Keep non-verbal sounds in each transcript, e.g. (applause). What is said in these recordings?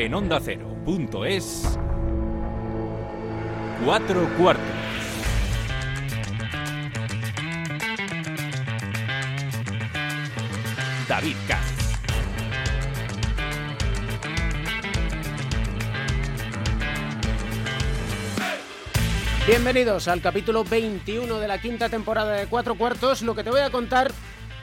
En onda es Cuatro cuartos. David Katz. Bienvenidos al capítulo 21 de la quinta temporada de Cuatro Cuartos. Lo que te voy a contar,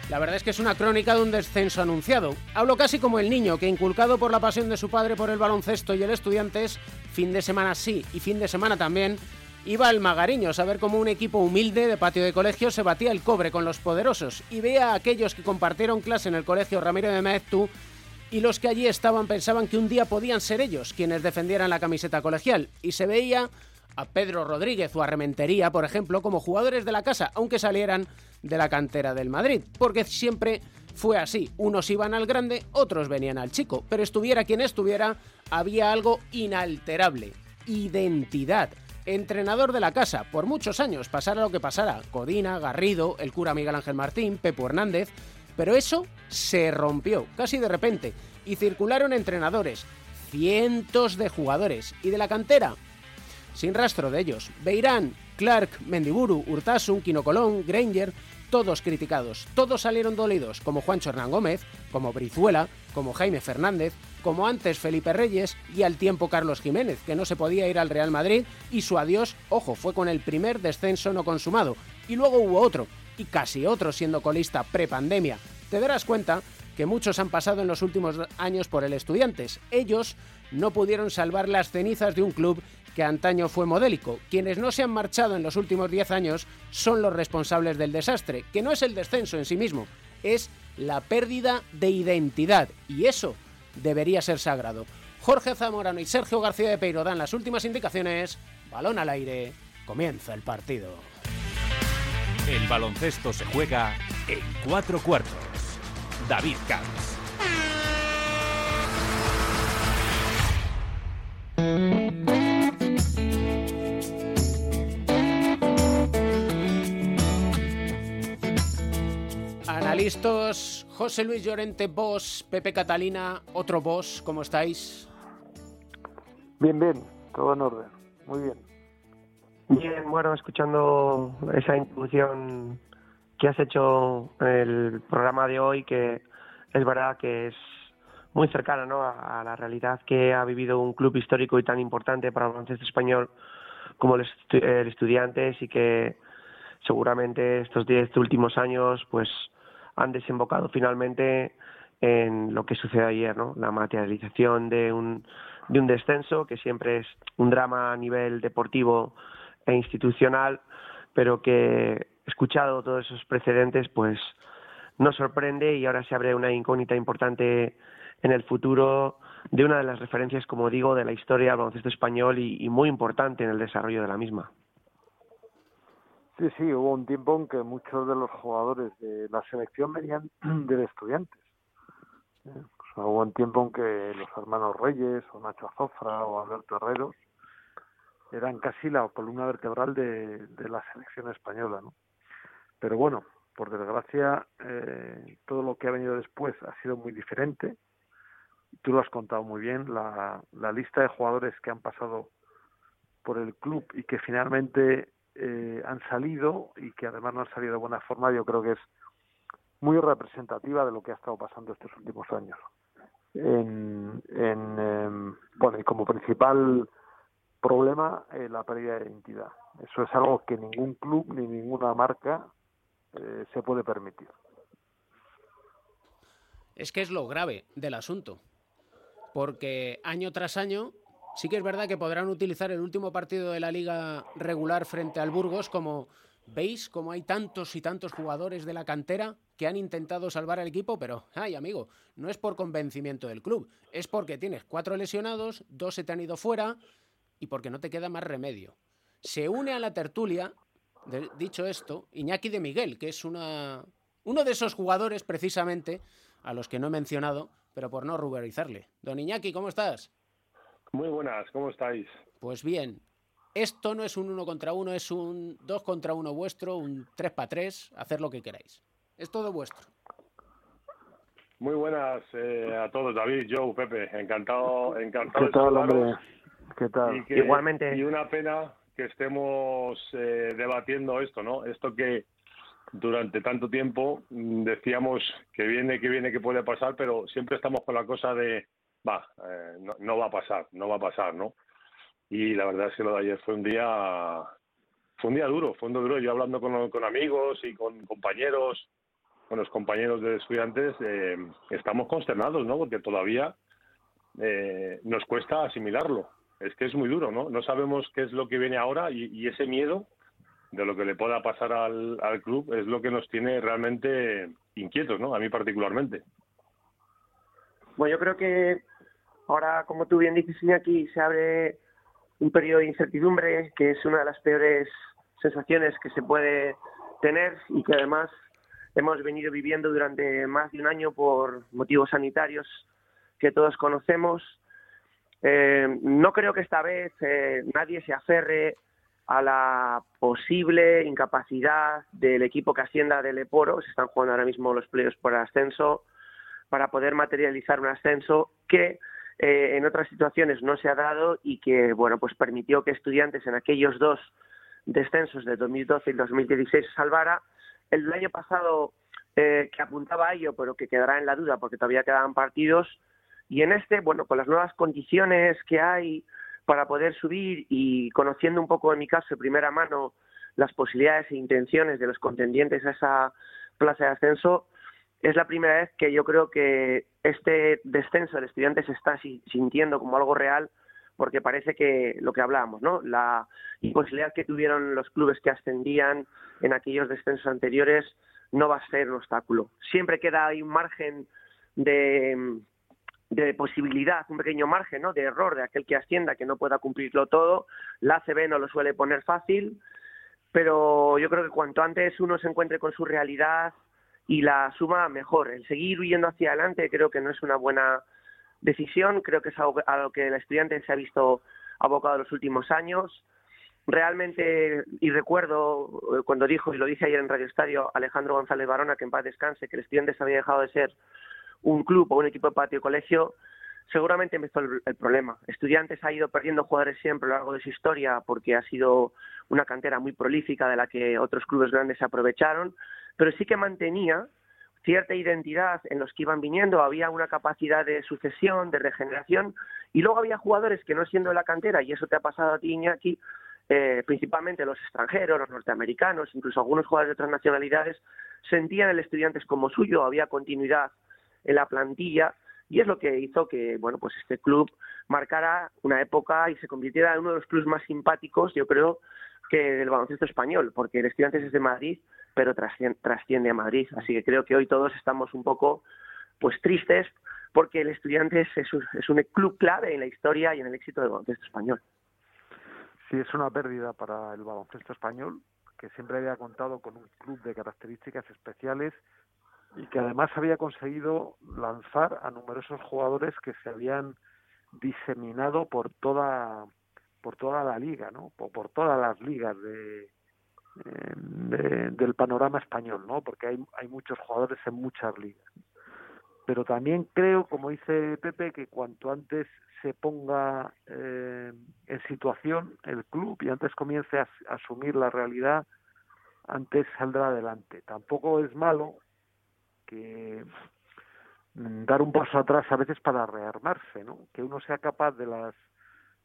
la verdad es que es una crónica de un descenso anunciado. Hablo casi como el niño que, inculcado por la pasión de su padre por el baloncesto y el estudiantes, fin de semana sí y fin de semana también, iba al Magariño a ver cómo un equipo humilde de patio de colegio se batía el cobre con los poderosos y veía a aquellos que compartieron clase en el colegio Ramiro de Maeztu y los que allí estaban pensaban que un día podían ser ellos quienes defendieran la camiseta colegial y se veía a Pedro Rodríguez o a Rementería, por ejemplo, como jugadores de la casa, aunque salieran de la cantera del Madrid, porque siempre fue así. Unos iban al grande, otros venían al chico, pero estuviera quien estuviera, había algo inalterable, identidad. Entrenador de la casa, por muchos años, pasara lo que pasara, Codina, Garrido, el cura Miguel Ángel Martín, Pepo Hernández, pero eso se rompió, casi de repente, y circularon entrenadores, cientos de jugadores, y de la cantera, sin rastro de ellos. Beirán, Clark, Mendiburu, Urtasun, Quino Colón, Granger, todos criticados, todos salieron dolidos, como Juancho Hernán Gómez, como Brizuela, como Jaime Fernández, como antes Felipe Reyes y al tiempo Carlos Jiménez, que no se podía ir al Real Madrid y su adiós, ojo, fue con el primer descenso no consumado. Y luego hubo otro, y casi otro siendo colista prepandemia. Te darás cuenta que muchos han pasado en los últimos años por el Estudiantes. Ellos no pudieron salvar las cenizas de un club que antaño fue modélico. Quienes no se han marchado en los últimos 10 años son los responsables del desastre, que no es el descenso en sí mismo, es la pérdida de identidad. Y eso debería ser sagrado. Jorge Zamorano y Sergio García de Peiro dan las últimas indicaciones. Balón al aire. Comienza el partido. El baloncesto se juega en cuatro cuartos. David Camps. José Luis Llorente, vos, Pepe Catalina, otro vos, ¿cómo estáis? Bien, bien, todo en orden, muy bien. Bien, bueno, escuchando esa introducción que has hecho en el programa de hoy, que es verdad que es muy cercana ¿no? a, la realidad que ha vivido un club histórico y tan importante para el baloncesto español como el, el Estudiantes y que seguramente estos diez últimos años pues han desembocado finalmente en lo que sucedió ayer, ¿no? La materialización de un, de un descenso, que siempre es un drama a nivel deportivo e institucional, pero que, escuchado todos esos precedentes, pues nos sorprende y ahora se abre una incógnita importante en el futuro de una de las referencias, como digo, de la historia del baloncesto español y muy importante en el desarrollo de la misma. Sí, sí, hubo un tiempo en que muchos de los jugadores de la selección venían (clears throat) de estudiantes. ¿eh? hubo un tiempo en que los hermanos Reyes, o Nacho Azofra, o Alberto Herreros, eran casi la columna vertebral de, la selección española. ¿no? Pero bueno, por desgracia, eh, todo lo que ha venido después ha sido muy diferente. Tú lo has contado muy bien, la, la lista de jugadores que han pasado por el club y que finalmente eh, han salido y que además no han salido de buena forma, yo creo que es muy representativa de lo que ha estado pasando estos últimos años. En, en em, bueno, y como principal problema, eh, la pérdida de identidad. Eso es algo que ningún club ni ninguna marca eh, se puede permitir. Es que es lo grave del asunto, porque año tras año Sí que es verdad que podrán utilizar el último partido de la liga regular frente al Burgos como veis como hay tantos y tantos jugadores de la cantera que han intentado salvar al equipo, pero, ay amigo, no es por convencimiento del club, es porque tienes cuatro lesionados, dos se te han ido fuera y porque no te queda más remedio. Se une a la tertulia, dicho esto, Iñaki de Miguel, que es una, uno de esos jugadores precisamente a los que no he mencionado, pero por no ruborizarle. Don Iñaki, ¿cómo estás? Muy buenas, ¿cómo estáis? Pues bien, esto no es un uno contra uno, es un dos contra uno vuestro, un tres para tres, hacer lo que queráis. Es todo vuestro. Muy buenas eh, a todos, David, Joe, Pepe. Encantado, encantado ¿Qué tal, hombre? ¿Qué tal? Igualmente. Y una pena que estemos eh, debatiendo esto, ¿no? Esto que durante tanto tiempo mm, decíamos que viene, que viene, que puede pasar, pero siempre estamos con la cosa de, va, eh, no, no, va a pasar, no va a pasar, ¿no? Y la verdad es que lo de ayer fue un día, fue un día duro, fue un día duro. Yo hablando con, con amigos y con compañeros, con los compañeros de estudiantes, eh, estamos consternados, ¿no? Porque todavía eh, nos cuesta asimilarlo. Es que es muy duro, ¿no? No sabemos qué es lo que viene ahora y, ese miedo de lo que le pueda pasar al, al, club es lo que nos tiene realmente inquietos, ¿no? A mí particularmente. Bueno, yo creo que ahora, como tú bien dices, aquí se abre un periodo de incertidumbre que es una de las peores sensaciones que se puede tener y que además hemos venido viviendo durante más de un año por motivos sanitarios que todos conocemos. Eh, no creo que esta vez eh, nadie se aferre a la posible incapacidad del equipo que ascienda del Eporo, se están jugando ahora mismo los playoffs por ascenso, para poder materializar un ascenso que eh, en otras situaciones no se ha dado y que bueno pues permitió que estudiantes en aquellos dos descensos de 2012 y 2016 se salvara. El año pasado eh, que apuntaba a ello, pero que quedará en la duda porque todavía quedaban partidos. Y en este, bueno, con las nuevas condiciones que hay para poder subir y conociendo un poco, en mi caso, de primera mano, las posibilidades e intenciones de los contendientes a esa plaza de ascenso, es la primera vez que yo creo que este descenso de estudiantes se está sintiendo como algo real porque parece que lo que hablábamos, ¿no? La imposibilidad que tuvieron los clubes que ascendían en aquellos descensos anteriores no va a ser un obstáculo. Siempre queda ahí un margen de, de posibilidad, un pequeño margen ¿no? de error de aquel que ascienda que no pueda cumplirlo todo. La ACB no lo suele poner fácil, pero yo creo que cuanto antes uno se encuentre con su realidad y la suma, mejor. El seguir huyendo hacia adelante creo que no es una buena decisión, creo que es algo a lo que el estudiante se ha visto abocado en los últimos años. Realmente, y recuerdo eh, cuando dijo, y lo dice ayer en Radio Estadio, Alejandro González Barona, que en paz descanse, que el estudiante se había dejado de ser un club o un equipo de patio colegio, seguramente empezó el, el, problema. Estudiantes ha ido perdiendo jugadores siempre a lo largo de su historia porque ha sido una cantera muy prolífica de la que otros clubes grandes se aprovecharon, pero sí que mantenía cierta identidad en los que iban viniendo, había una capacidad de sucesión, de regeneración, y luego había jugadores que no siendo de la cantera, y eso te ha pasado a ti, Iñaki, eh, principalmente los extranjeros, los norteamericanos, incluso algunos jugadores de otras nacionalidades, sentían el estudiantes como suyo, había continuidad en la plantilla, y es lo que hizo que, bueno, pues este club marcara una época y se convirtiera en uno de los clubes más simpáticos, yo creo, que del baloncesto español, porque el Estudiantes es de Madrid, pero trasciende a Madrid. Así que creo que hoy todos estamos un poco pues tristes porque el Estudiantes es un, es un club clave en la historia y en el éxito del baloncesto español. Sí, es una pérdida para el baloncesto español, que siempre había contado con un club de características especiales y que además había conseguido lanzar a numerosos jugadores que se habían diseminado por toda por toda la liga, ¿no? Por, por todas las ligas de, de, del panorama español, ¿no? Porque hay, hay muchos jugadores en muchas ligas. Pero también creo, como dice Pepe, que cuanto antes se ponga eh, en situación el club y antes comience a, asumir la realidad, antes saldrá adelante. Tampoco es malo que mm, dar un paso atrás a veces para rearmarse, ¿no? Que uno sea capaz de las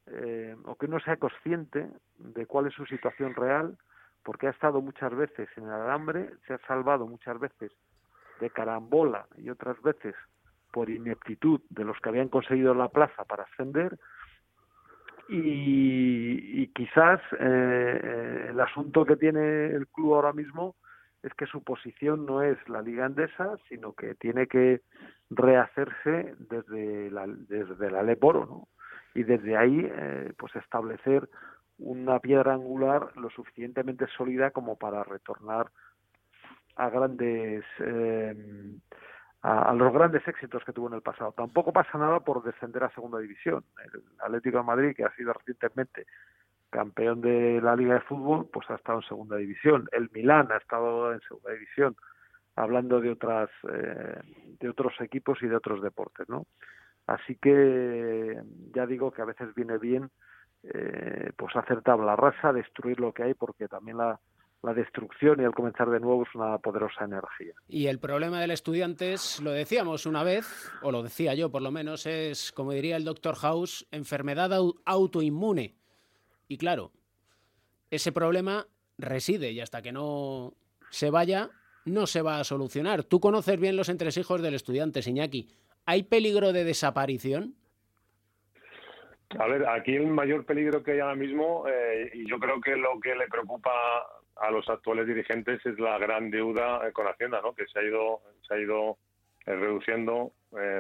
eh, o que uno sea consciente de cuál es su situación real, porque ha estado muchas veces en el alambre, se ha salvado muchas veces de carambola y otras veces por ineptitud de los que habían conseguido la plaza para ascender y, y quizás eh, el asunto que tiene el club ahora mismo es que su posición no es la liga andesa, sino que tiene que rehacerse desde la, desde la Leporo, ¿no? y desde ahí eh, pues establecer una piedra angular lo suficientemente sólida como para retornar a grandes eh, a, los grandes éxitos que tuvo en el pasado. Tampoco pasa nada por descender a segunda división. El Atlético de Madrid, que ha sido recientemente campeón de la Liga de Fútbol, pues ha estado en segunda división. El Milán ha estado en segunda división. hablando de otras eh, de otros equipos y de otros deportes, ¿no? Así que ya digo que a veces viene bien eh, pues hacer tabla rasa, destruir lo que hay, porque también la, la destrucción y el comenzar de nuevo es una poderosa energía. Y el problema del estudiante es, lo decíamos una vez, o lo decía yo por lo menos, es, como diría el doctor House, enfermedad autoinmune. Y claro, ese problema reside y hasta que no se vaya, no se va a solucionar. Tú conoces bien los entresijos del estudiante, Iñaki. ¿Hay peligro de desaparición? A ver, aquí el mayor peligro que hay ahora mismo, eh, y yo creo que lo que le preocupa a los actuales dirigentes es la gran deuda eh, con Hacienda, ¿no? Que se ha ido, se ha ido eh, reduciendo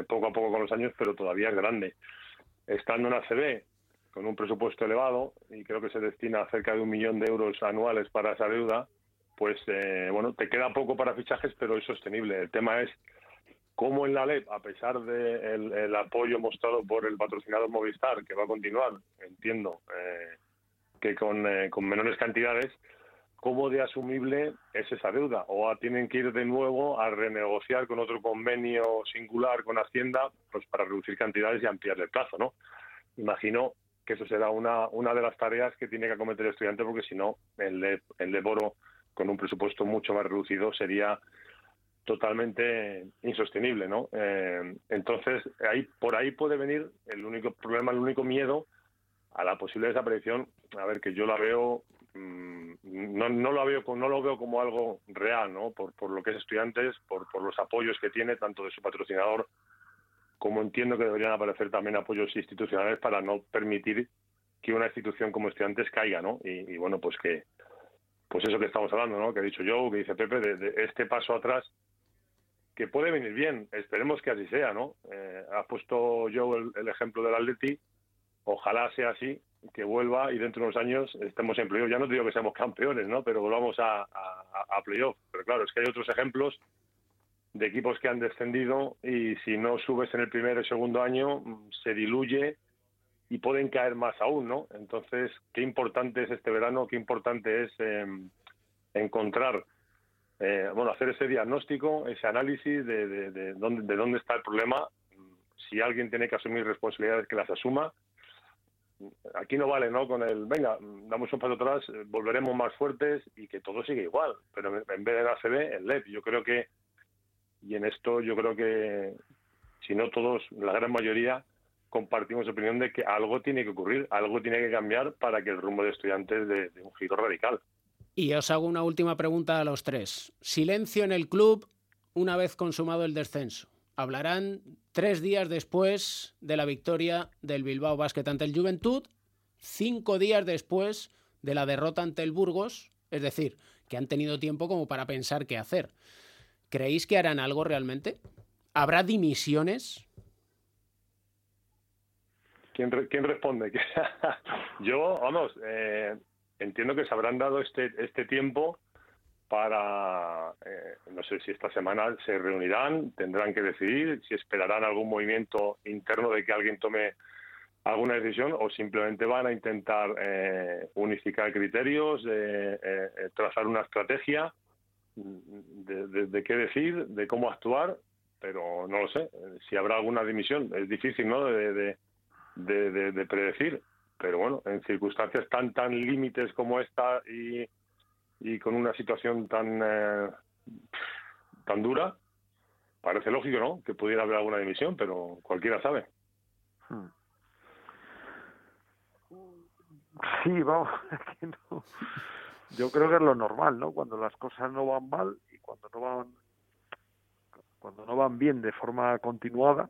poco a poco con los años, pero todavía es grande. Estando en ACB, con un presupuesto elevado, y creo que se destina cerca de un millón de euros anuales para esa deuda, pues bueno, te queda poco para fichajes, pero es sostenible. El tema es cómo en la LEP, a pesar del el apoyo mostrado por el patrocinador Movistar, que va a continuar, entiendo, eh, que con, eh, con, menores cantidades, cómo de asumible es esa deuda. O tienen que ir de nuevo a renegociar con otro convenio singular con Hacienda pues para reducir cantidades y ampliar el plazo, ¿no? Imagino que eso será una, una de las tareas que tiene que acometer el estudiante, porque si no, el, el Leboro, con un presupuesto mucho más reducido, sería totalmente insostenible, ¿no? Eh, entonces, ahí por ahí puede venir el único problema, el único miedo a la posible desaparición. A ver, que yo la veo, mm, no, no veo, no lo veo como algo real, ¿no? Por, por lo que es estudiantes, por, por los apoyos que tiene tanto de su patrocinador como entiendo que deberían aparecer también apoyos institucionales para no permitir que una institución como estudiantes caiga, ¿no? Y, bueno, pues que, pues eso que estamos hablando, ¿no? Que ha dicho Joe, que dice Pepe, de este paso atrás que puede venir bien. Esperemos que así sea, ¿no? Eh, ha puesto yo el, ejemplo del Atleti. Ojalá sea así, que vuelva y dentro de unos años estemos en playoff. Ya no digo que seamos campeones, ¿no? Pero volvamos a, a, playoff. Pero claro, es que hay otros ejemplos de equipos que han descendido y si no subes en el primer o segundo año se diluye y pueden caer más aún, ¿no? Entonces, qué importante es este verano, qué importante es em, encontrar eh, bueno, hacer ese diagnóstico, ese análisis de, de, dónde, de dónde está el problema. Si alguien tiene que asumir responsabilidades, que las asuma. Aquí no vale, ¿no? Con el, venga, damos un paso atrás, volveremos más fuertes y que todo sigue igual. Pero en vez de la ACB, el LEP. Yo creo que, y en esto yo creo que, si no todos, la gran mayoría, compartimos opinión de que algo tiene que ocurrir, algo tiene que cambiar para que el rumbo de estudiantes de, de un giro radical. Y os hago una última pregunta a los tres. Silencio en el club una vez consumado el descenso. Hablarán tres días después de la victoria del Bilbao Basket ante el Juventud, cinco días después de la derrota ante el Burgos, es decir, que han tenido tiempo como para pensar qué hacer. ¿Creéis que harán algo realmente? ¿Habrá dimisiones? ¿Quién, responde? (laughs) Yo, vamos, eh, entiendo que se habrán dado este, este tiempo para, eh, no sé si esta semana se reunirán, tendrán que decidir si esperarán algún movimiento interno de que alguien tome alguna decisión o simplemente van a intentar eh, unificar criterios, eh, trazar una estrategia de, qué decir, de cómo actuar, pero no lo sé. Si habrá alguna dimisión, es difícil ¿no? de, de predecir pero bueno, en circunstancias tan tan límites como esta y, y con una situación tan eh, tan dura, parece lógico, ¿no? Que pudiera haber alguna dimisión, pero cualquiera sabe. Hmm. Sí, vamos, (laughs) yo creo que es lo normal, ¿no? Cuando las cosas no van mal y cuando no van cuando no van bien de forma continuada,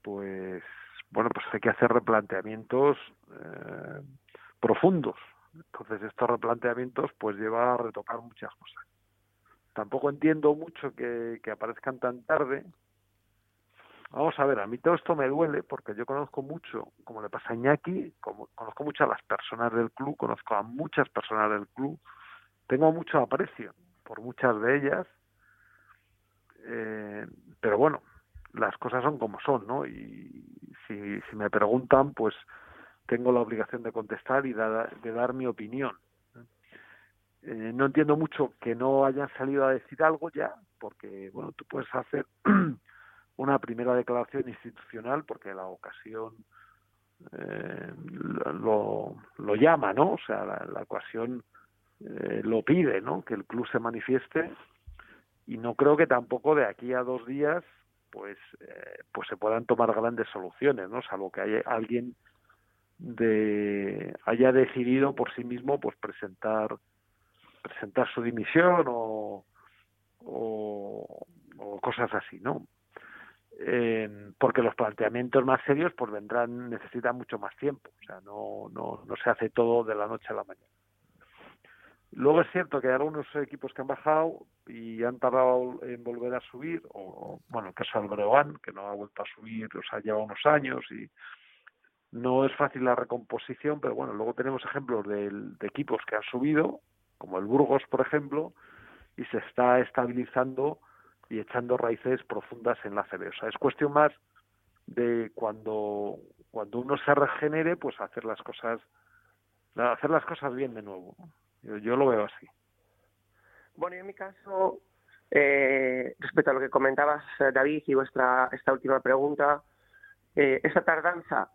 pues bueno, pues hay que hacer replanteamientos eh, profundos. Entonces estos replanteamientos pues lleva a retocar muchas cosas. Tampoco entiendo mucho que, aparezcan tan tarde. Vamos a ver, a mí todo esto me duele porque yo conozco mucho, como le pasa a Iñaki, como, conozco mucho a las personas del club, conozco a muchas personas del club, tengo mucho aprecio por muchas de ellas, eh, pero bueno, las cosas son como son, ¿no? Y si, si me preguntan, pues tengo la obligación de contestar y de dar mi opinión. Eh, no entiendo mucho que no hayan salido a decir algo ya, porque bueno, tú puedes hacer (clears throat) una primera declaración institucional porque la ocasión eh, lo, llama, ¿no? O sea, la, la ocasión eh, lo pide, ¿no? Que el club se manifieste y no creo que tampoco de aquí a dos días pues eh, pues se puedan tomar grandes soluciones, ¿no? Salvo que haya alguien de haya decidido por sí mismo pues presentar presentar su dimisión o, o, cosas así, ¿no? Eh, porque los planteamientos más serios pues vendrán necesitan mucho más tiempo o sea no no no se hace todo de la noche a la mañana luego es cierto que hay algunos equipos que han bajado y han tardado en volver a subir o bueno el caso del que no ha vuelto a subir o sea lleva unos años y no es fácil la recomposición pero bueno luego tenemos ejemplos de, de equipos que han subido como el Burgos por ejemplo y se está estabilizando y echando raíces profundas en la CB. O sea, es cuestión más de cuando cuando uno se regenere, pues hacer las cosas hacer las cosas bien de nuevo. Yo, lo veo así. Bueno, en mi caso, eh, respecto a lo que comentabas, eh, David, y vuestra esta última pregunta, eh, esa tardanza,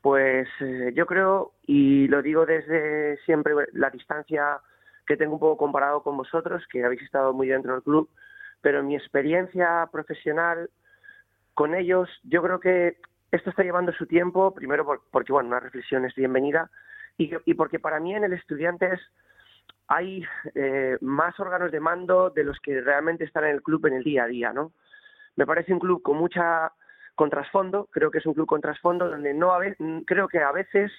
pues eh, yo creo, y lo digo desde siempre la distancia que tengo un poco comparado con vosotros, que habéis estado muy dentro del club, pero en mi experiencia profesional con ellos, yo creo que esto está llevando su tiempo, primero porque, bueno, una reflexión es bienvenida, y, y porque para mí en el Estudiantes hay eh, más órganos de mando de los que realmente están en el club en el día a día, ¿no? Me parece un club con mucha con trasfondo, creo que es un club con trasfondo donde no a ve, creo que a veces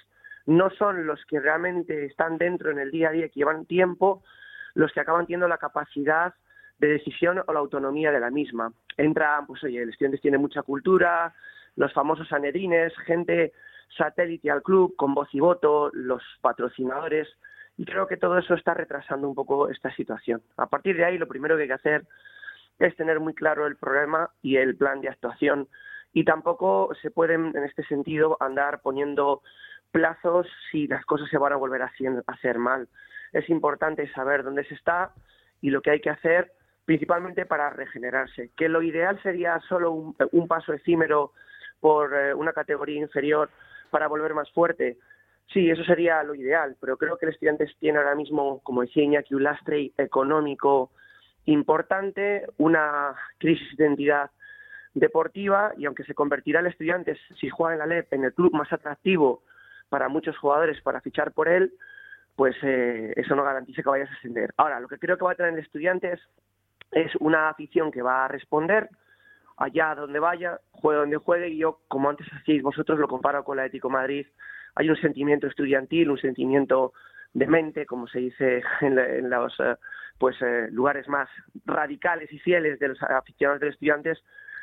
no son los que realmente están dentro en el día a día, que llevan tiempo, los que acaban teniendo la capacidad de decisión o la autonomía de la misma. Entra, pues oye, el Estudiantes tiene mucha cultura, los famosos anedrines, gente satélite al club con voz y voto, los patrocinadores, y creo que todo eso está retrasando un poco esta situación. A partir de ahí, lo primero que hay que hacer es tener muy claro el problema y el plan de actuación, y tampoco se pueden, en este sentido, andar poniendo plazos si las cosas se van a volver a hacer mal. Es importante saber dónde se está y lo que hay que hacer principalmente para regenerarse. Que lo ideal sería solo un, paso efímero por eh, una categoría inferior para volver más fuerte. Sí, eso sería lo ideal, pero creo que el Estudiantes tiene ahora mismo, como decía Iñaki, un lastre económico importante, una crisis de identidad deportiva y aunque se convertirá el Estudiantes, si juega en la LEP, en el club más atractivo para muchos jugadores para fichar por él, pues eh, eso no garantiza que vayas a ascender. Ahora, lo que creo que va a tener el Estudiantes es una afición que va a responder allá donde vaya, juegue donde juegue, y yo, como antes hacíais vosotros, lo comparo con la Ético Madrid. Hay un sentimiento estudiantil, un sentimiento de mente, como se dice (laughs) en, los eh, pues eh, lugares más radicales y fieles de los aficionados de los estudiantes,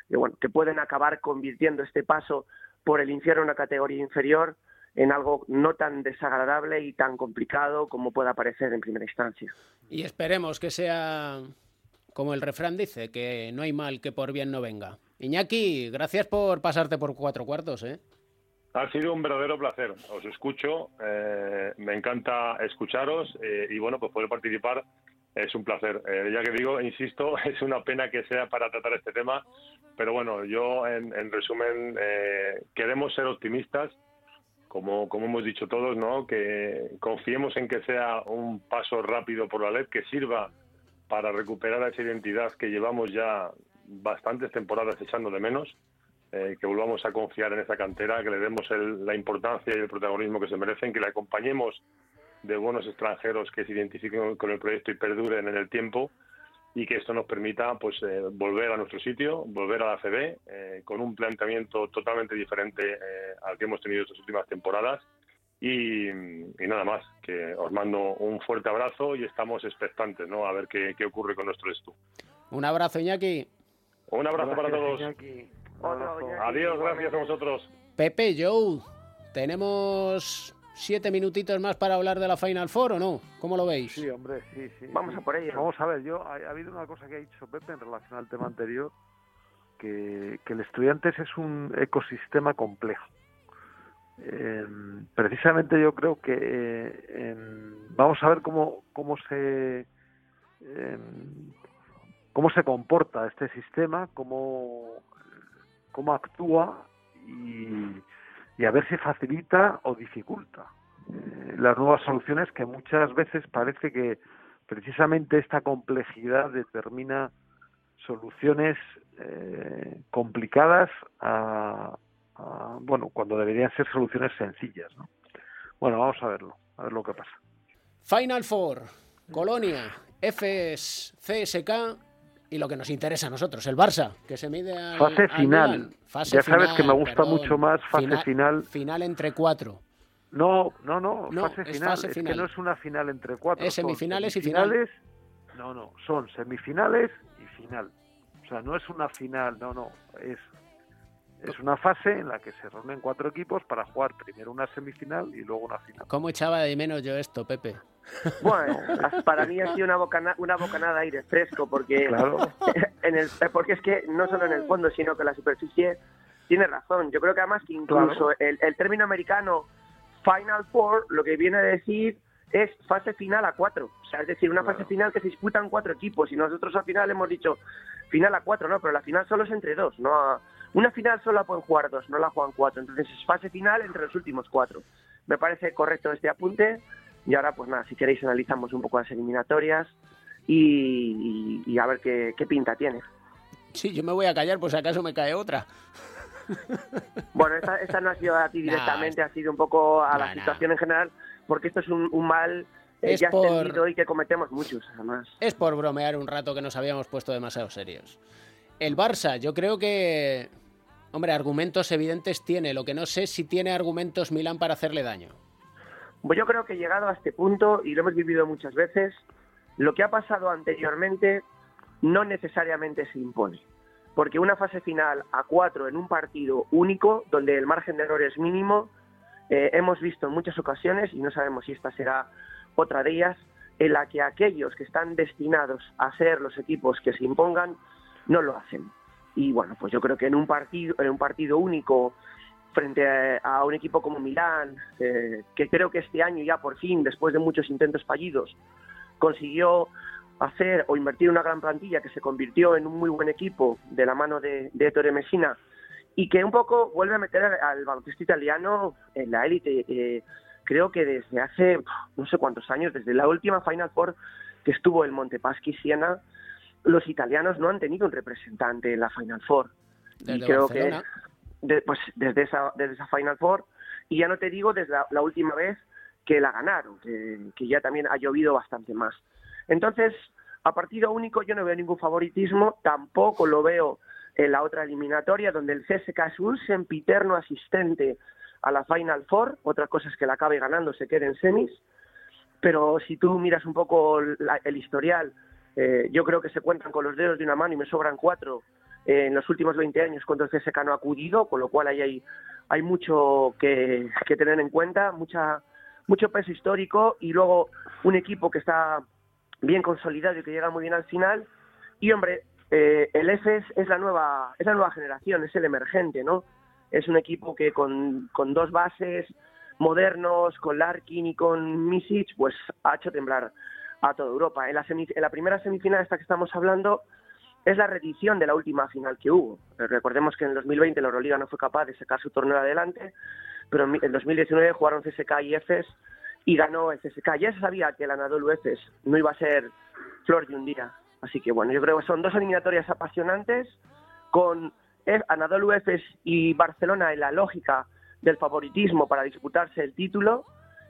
que, bueno, que pueden acabar convirtiendo este paso por el infierno a una categoría inferior en algo no tan desagradable y tan complicado como pueda parecer en primera instancia. Y esperemos que sea como el refrán dice, que no hay mal que por bien no venga. Iñaki, gracias por pasarte por cuatro cuartos, ¿eh? Ha sido un verdadero placer. Os escucho, eh, me encanta escucharos eh, y bueno, pues poder participar es un placer. Eh, ya que digo, insisto, (laughs) es una pena que sea para tratar este tema, pero bueno, yo en, en resumen eh, queremos ser optimistas, como, como hemos dicho todos, ¿no? Que confiemos en que sea un paso rápido por la LED, que sirva para recuperar esa identidad que llevamos ya bastantes temporadas echando de menos, eh, que volvamos a confiar en esa cantera, que le demos el, la importancia y el protagonismo que se merecen, que le acompañemos de buenos extranjeros que se identifiquen con el proyecto y perduren en el tiempo y que esto nos permita pues eh, volver a nuestro sitio, volver a la CB eh, con un planteamiento totalmente diferente eh, al que hemos tenido estas últimas temporadas y, y, nada más, que os mando un fuerte abrazo y estamos expectantes ¿no? a ver qué, qué ocurre con nuestro estu. Un abrazo Iñaki. Un abrazo Gracias, para todos. Iñaki. Otro. Adiós, gracias a vosotros. Pepe, Joe, ¿tenemos siete minutitos más para hablar de la Final Four o no? ¿Cómo lo veis? Sí, hombre, sí, sí. Vamos sí. a por ello. Vamos a ver, yo ha, ha habido una cosa que ha dicho Pepe en relación al tema anterior, que, que el Estudiantes es un ecosistema complejo. eh, precisamente yo creo que eh, vamos a ver cómo, cómo se eh, cómo se comporta este sistema, cómo, cómo actúa y, y a ver si facilita o dificulta las nuevas soluciones que muchas veces parece que precisamente esta complejidad determina soluciones eh, complicadas a, bueno cuando deberían ser soluciones sencillas ¿no? bueno vamos a verlo a ver lo que pasa Final Four Colonia FS CSK y lo que nos interesa a nosotros el Barça que se mide al, fase final ya sabes que me gusta mucho más fase final final entre cuatro no, no, no, fase, final. es que no es una final entre cuatro. Es semifinales, y finales. No, no, son semifinales y final. O sea, no es una final, no, no, es es una fase en la que se reúnen cuatro equipos para jugar primero una semifinal y luego una final. ¿Cómo echaba de menos yo esto, Pepe? Bueno, (laughs) para mí ha sido una, bocana, una bocanada de aire fresco, porque, (laughs) en el, porque es que no solo en el fondo, sino que la superficie tiene razón. Yo creo que además que incluso el, el término americano Final Four lo que viene a decir es fase final a cuatro. O sea, es decir, una fase final que se disputan cuatro equipos. Y nosotros al final hemos dicho final a cuatro, ¿no? Pero la final solo es entre dos, ¿no? Una final solo la pueden jugar dos, no la juegan cuatro. Entonces es fase final entre los últimos cuatro. Me parece correcto este apunte. Y ahora, pues nada, si queréis analizamos un poco las eliminatorias y, a ver qué, pinta tiene. Sí, yo me voy a callar, pues acaso me cae otra. Bueno, esta, no ha sido a ti (laughs) directamente, ha sido un poco a la situación en general, porque esto es un, mal eh, ya por... y que cometemos muchos, además. Es por bromear un rato que nos habíamos puesto demasiado serios. El Barça, yo creo que, hombre, argumentos evidentes tiene. Lo que no sé si tiene argumentos Milán para hacerle daño. Pues yo creo que llegado a este punto, y lo hemos vivido muchas veces, lo que ha pasado anteriormente no necesariamente se impone porque una fase final a cuatro en un partido único, donde el margen de error es mínimo, eh, hemos visto en muchas ocasiones, y no sabemos si esta será otra de ellas, en la que aquellos que están destinados a ser los equipos que se impongan, no lo hacen. Y bueno, pues yo creo que en un partido, en un partido único, frente a, un equipo como Milán, eh, que creo que este año ya por fin, después de muchos intentos fallidos, consiguió hacer o invertir una gran plantilla que se convirtió en un muy buen equipo de la mano de, de Ettore Messina y que un poco vuelve a meter al, baloncesto italiano en la élite. Eh, creo que desde hace no sé cuántos años, desde la última Final Four que estuvo el Montepaschi Siena, los italianos no han tenido un representante en la Final Four. y creo que pues desde esa, desde esa Final Four, y ya no te digo desde la, última vez que la ganaron, que, que ya también ha llovido bastante más. Entonces, a partido único yo no veo ningún favoritismo, tampoco lo veo en la otra eliminatoria, donde el CSK es un sempiterno asistente a la Final Four, otra cosa es que la acabe ganando, se quede en semis, pero si tú miras un poco el historial, eh, yo creo que se cuentan con los dedos de una mano y me sobran cuatro eh, en los últimos 20 años cuando el CSK no ha acudido, con lo cual ahí hay, hay mucho que, que tener en cuenta, mucha, mucho peso histórico y luego un equipo que está bien consolidado y que llega muy bien al final. Y hombre, eh, el EFES es la nueva es la nueva generación, es el emergente, ¿no? Es un equipo que con, dos bases modernos, con Larkin y con Misic, pues ha hecho temblar a toda Europa. En la, en la primera semifinal esta que estamos hablando es la reedición de la última final que hubo. Recordemos que en el 2020 la Euroliga no fue capaz de sacar su torneo adelante, pero en 2019 jugaron CSK y EFES y ganó el CSK. Ya se sabía que el Anadolu Efes no iba a ser flor de un día. Así que bueno, yo creo que son dos eliminatorias apasionantes con Anadolu Efes y Barcelona en la lógica del favoritismo para disputarse el título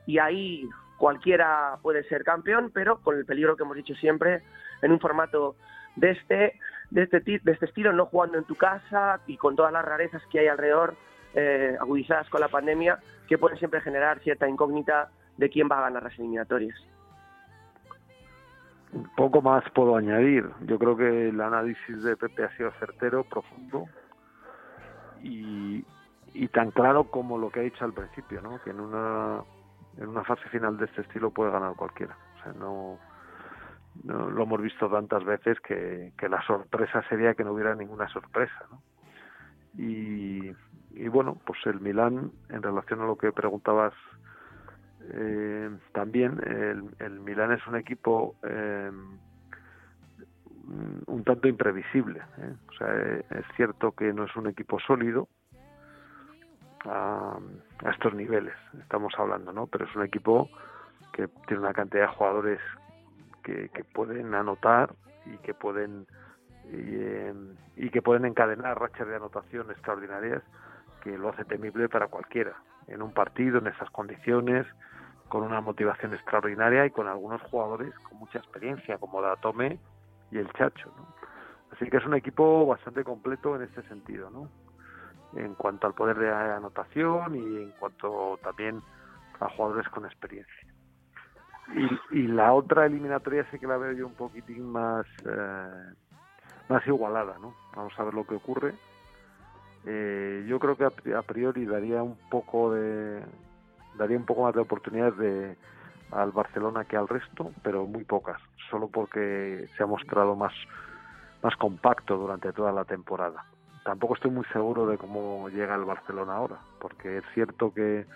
y ahí cualquiera puede ser campeón, pero con el peligro que hemos dicho siempre en un formato de este de este, de este estilo, no jugando en tu casa y con todas las rarezas que hay alrededor, eh, agudizadas con la pandemia, que pueden siempre generar cierta incógnita de quién va a ganar las eliminatorias. Poco más puedo añadir. Yo creo que el análisis de Pepe ha sido certero, profundo y, tan claro como lo que ha dicho al principio, ¿no? que en una, en una fase final de este estilo puede ganar cualquiera. O sea, no, lo hemos visto tantas veces que, que, la sorpresa sería que no hubiera ninguna sorpresa. ¿no? Y, y bueno, pues el Milán, en relación a lo que preguntabas eh, también, el, el, Milán es un equipo eh, un tanto imprevisible. ¿eh? O sea, es cierto que no es un equipo sólido a, a, estos niveles, estamos hablando, ¿no? Pero es un equipo que tiene una cantidad de jugadores que, que pueden anotar y que pueden y, y, que pueden encadenar rachas de anotación extraordinarias que lo hace temible para cualquiera en un partido en esas condiciones con una motivación extraordinaria y con algunos jugadores con mucha experiencia como Datome y el Chacho ¿no? así que es un equipo bastante completo en este sentido ¿no? en cuanto al poder de anotación y en cuanto también a jugadores con experiencia y, la otra eliminatoria sí que la veo yo un poquitín más eh, más igualada, ¿no? Vamos a ver lo que ocurre. Eh, yo creo que a priori daría un poco de daría un poco más de oportunidades de al Barcelona que al resto, pero muy pocas, solo porque se ha mostrado más más compacto durante toda la temporada. Tampoco estoy muy seguro de cómo llega el Barcelona ahora, porque es cierto que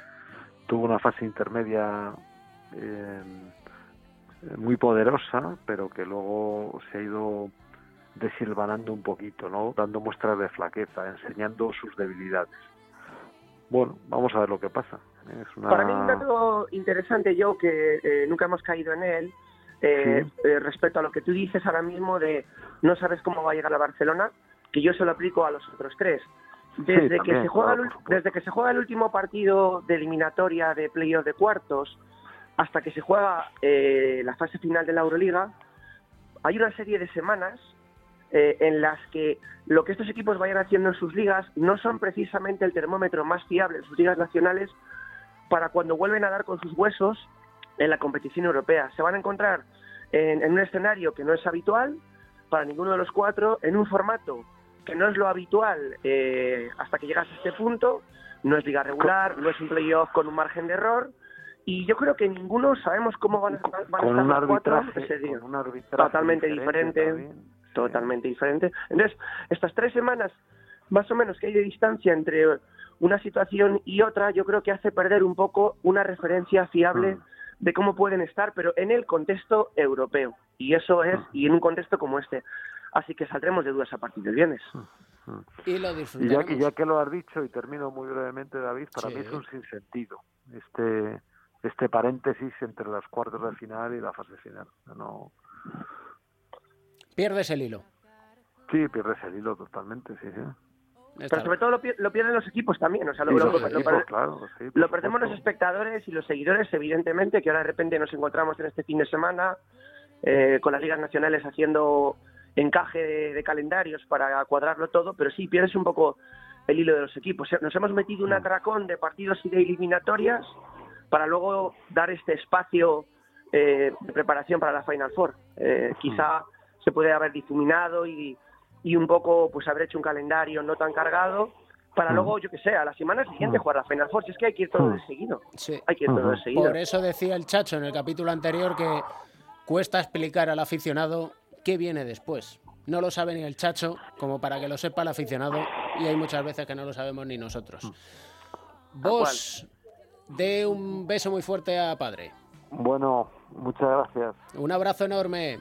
tuvo una fase intermedia eh, muy poderosa, pero que luego se ha ido desilvanando un poquito, ¿no? Dando muestras de flaqueza, enseñando sus debilidades. Bueno, vamos a ver lo que pasa. Es una... Para mí un dato interesante, yo que eh, nunca hemos caído en él, eh, sí. eh, respecto a lo que tú dices ahora mismo de no sabes cómo va a llegar a Barcelona, que yo se lo aplico a los otros tres. Desde, Sí, que, también, se juega claro, el, desde que se juega el último partido de eliminatoria de playoff de cuartos hasta que se juega eh, la fase final de la Euroliga, hay una serie de semanas eh, en las que lo que estos equipos vayan haciendo en sus ligas no son precisamente el termómetro más fiable en sus ligas nacionales para cuando vuelven a dar con sus huesos en la competición europea. Se van a encontrar en, en un escenario que no es habitual para ninguno de los cuatro, en un formato que no es lo habitual eh, hasta que llegas a este punto, no es liga regular, no es un playoff con un margen de error, y yo creo que ninguno sabemos cómo van a, van a con estar un los cuatro ese día. con un arbitraje Totalmente diferente. Sí. totalmente diferente. Entonces, estas tres semanas, más o menos, que hay de distancia entre una situación y otra, yo creo que hace perder un poco una referencia fiable Mm. de cómo pueden estar, pero en el contexto europeo. Y eso es, Mm. y en un contexto como este. Así que saldremos de dudas a partir del viernes. Mm. Y lo Y ya, que- ya que lo has dicho, y termino muy brevemente, David, para Sí. mí es un sinsentido este, este paréntesis entre los cuartos de final y la fase final. No, Pierdes el hilo. sí, pierdes el hilo totalmente, sí, sí. Pero sobre todo lo, lo pierden los equipos también. O sea, lo, lo- equipos, lo- claro, sí, Lo perdemos los espectadores y los seguidores, evidentemente, que ahora de repente nos encontramos en este fin de semana eh, con las ligas nacionales haciendo encaje de, de calendarios para cuadrarlo todo, pero sí pierdes un poco el hilo de los equipos. Nos hemos metido un atracón de partidos y de eliminatorias para luego dar este espacio eh, de preparación para la Final Four. Eh, quizá se puede haber difuminado y, y un poco pues haber hecho un calendario no tan cargado para Mm. luego, yo que sé, a la semana siguiente Mm. jugar la Final Four. Si es que hay que ir todo Mm. de seguido. Sí. Hay que ir todo de seguido. Por eso decía el Chacho en el capítulo anterior que cuesta explicar al aficionado qué viene después. No lo sabe ni el Chacho como para que lo sepa el aficionado y hay muchas veces que no lo sabemos ni nosotros. Vos, de un beso muy fuerte a padre. Bueno, muchas gracias. Un abrazo enorme.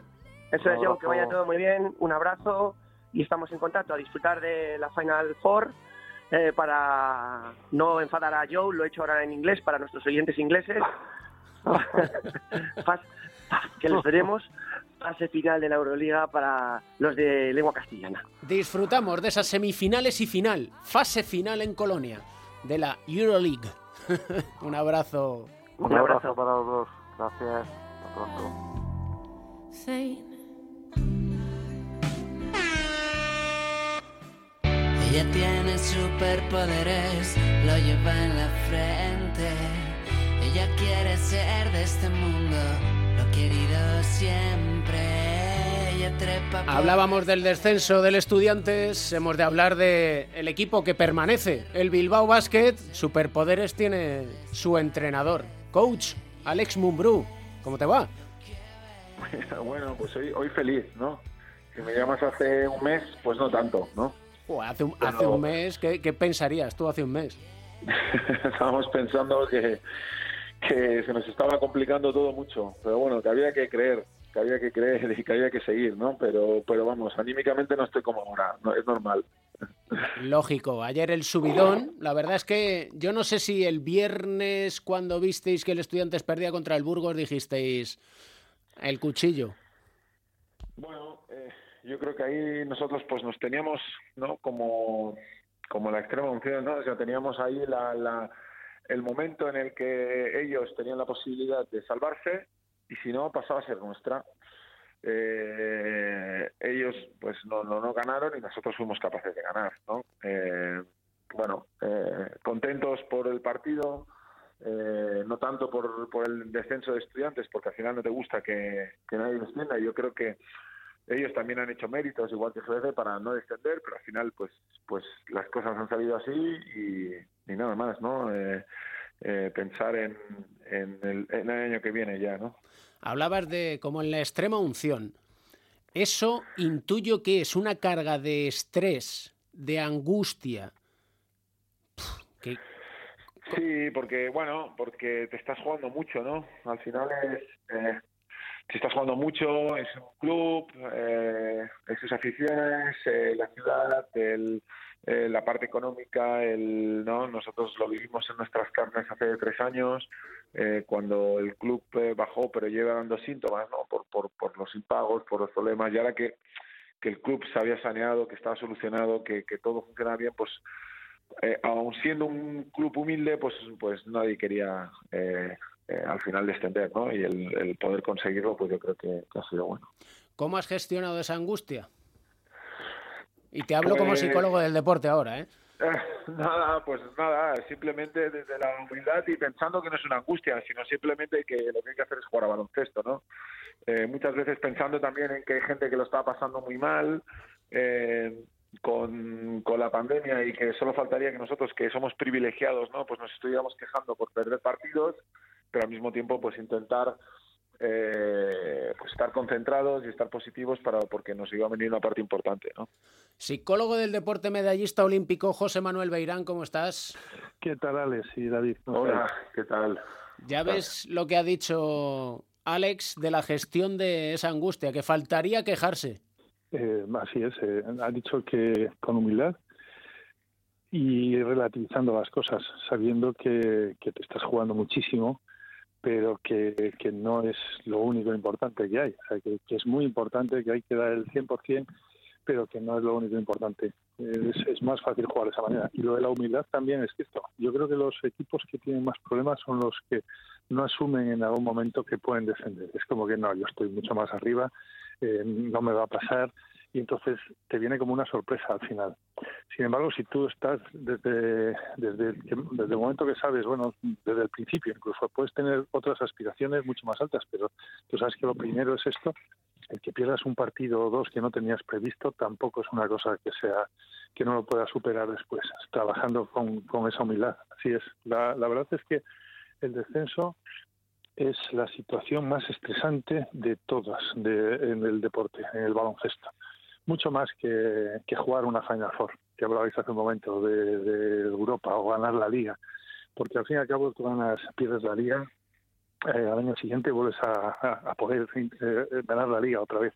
Eso es, yo, que vaya todo muy bien. Un abrazo y estamos en contacto a disfrutar de la Final Four. eh, para no enfadar a Joe, lo he hecho ahora en inglés para nuestros oyentes ingleses. (laughs) Que les veremos. Fase final de la Euroliga para los de lengua castellana. Disfrutamos de esas semifinales y final, fase final en Colonia de la Euroleague. (laughs) un abrazo. Un, abrazo. para los dos. Gracias. Hasta pronto. Ella tiene superpoderes, lo lleva en la frente. Ella quiere ser de este mundo, lo querido siempre. Ella trepa por- Hablábamos del descenso del Estudiantes, hemos de hablar de el equipo que permanece, el Bilbao Basket. Superpoderes tiene su entrenador, coach Alex Mumbrú. ¿Cómo te va? (laughs) Bueno, pues hoy, hoy feliz, ¿no? Si me llamas hace un mes, pues no tanto, ¿no? Hace, un, hace un mes, ¿qué, ¿qué, pensarías tú hace un mes? (laughs) Estábamos pensando que, que se nos estaba complicando todo mucho, pero bueno, que había que creer, que había que creer y que había que seguir, ¿no? Pero, pero vamos, anímicamente no estoy como ahora, no, es normal. Lógico, ayer el subidón, la verdad es que yo no sé si el viernes cuando visteis que el Estudiantes perdía contra el Burgos dijisteis el cuchillo. Bueno, yo creo que ahí nosotros pues nos teníamos, ¿no? Como, como la extrema unción, ¿no? O sea, teníamos ahí la, la, el momento en el que ellos tenían la posibilidad de salvarse y si no pasaba a ser nuestra. Eh, ellos pues no, no, no, ganaron y nosotros fuimos capaces de ganar, ¿no? Eh, bueno, eh, contentos por el partido, eh, no tanto por, por el descenso de estudiantes, porque al final no te gusta que, que nadie descienda. Yo creo que ellos también han hecho méritos, igual que FED, para no descender, pero al final pues pues las cosas han salido así y, y nada más, ¿no? Eh, eh, pensar en, en, el, en, el, año que viene ya, ¿no? Hablabas de como en la extrema unción. Eso intuyo que es una carga de estrés, de angustia. Que... Sí, porque, bueno, porque te estás jugando mucho, ¿no? Al final es... Eh, si estás jugando mucho, es un club, eh, es sus aficiones, eh, la ciudad, el, eh, la parte económica, el, ¿no? nosotros lo vivimos en nuestras carnes hace tres años, eh, cuando el club eh, bajó, pero lleva dando síntomas ¿no? por, por, por los impagos, por los problemas, y ahora que, que el club se había saneado, que estaba solucionado, que, que todo funciona bien, pues aun siendo un club humilde, pues, pues nadie quería eh, eh, al final descender, ¿no? Y el, el, poder conseguirlo, pues yo creo que, que, ha sido bueno. ¿Cómo has gestionado esa angustia? Y te hablo pues... como psicólogo del deporte ahora, ¿eh? (laughs) Nada, pues nada, simplemente desde la humildad y pensando que no es una angustia, sino simplemente que lo que hay que hacer es jugar a baloncesto, ¿no? Eh, muchas veces pensando también en que hay gente que lo está pasando muy mal eh, con, con la pandemia y que solo faltaría que nosotros, que somos privilegiados, ¿no? Pues nos estuviéramos quejando por perder partidos, pero al mismo tiempo pues intentar eh, pues estar concentrados y estar positivos para porque nos iba a venir una parte importante, ¿no? Psicólogo del deporte medallista olímpico José Manuel Beirán, ¿cómo estás? ¿Qué tal, Alex y David? Hola, ¿qué tal? Ya ves lo que ha dicho Alex de la gestión de esa angustia, que faltaría quejarse. Eh, así es, eh, ha dicho que con humildad y relativizando las cosas, sabiendo que, que te estás jugando muchísimo, pero que, que, no es lo único importante que hay. O sea, que, es muy importante, que hay que dar el 100%, pero que no es lo único importante. Es, más fácil jugar de esa manera. Y lo de la humildad también es cierto. Yo creo que los equipos que tienen más problemas son los que no asumen en algún momento que pueden descender. Es como que no, yo estoy mucho más arriba, eh, no me va a pasar y entonces te viene como una sorpresa al final. Sin embargo, si tú estás desde, desde, desde el momento que sabes, bueno, desde el principio, incluso puedes tener otras aspiraciones mucho más altas, pero tú sabes que lo primero es esto, el que pierdas un partido o dos que no tenías previsto tampoco es una cosa que sea que no lo puedas superar después, trabajando con, con esa humildad. Así es. La, la verdad es que el descenso es la situación más estresante de todas de, en el deporte, en el baloncesto mucho más que, que, jugar una Final Four, que hablabais hace un momento de, Europa o ganar la liga, porque al fin y al cabo tú ganas, pierdes la liga, eh, al año siguiente vuelves a, poder eh, ganar la liga otra vez.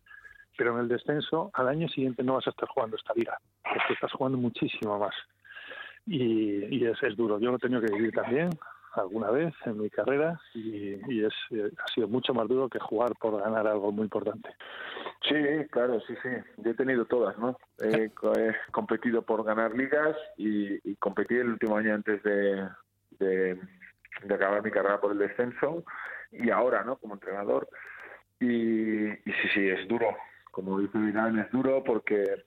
Pero en el descenso, al año siguiente no vas a estar jugando esta liga, porque estás jugando muchísimo más. Y, y es, es duro. Yo lo he tenido que vivir también, alguna vez en mi carrera y, y es, eh, ha sido mucho más duro que jugar por ganar algo muy importante. Sí, claro, sí, sí. Yo he tenido todas, ¿no? He, he competido por ganar ligas y, y, competí el último año antes de, de, de, acabar mi carrera por el descenso y ahora, ¿no? Como entrenador. Y, y sí, sí, es duro. Como dice Vidal, es duro porque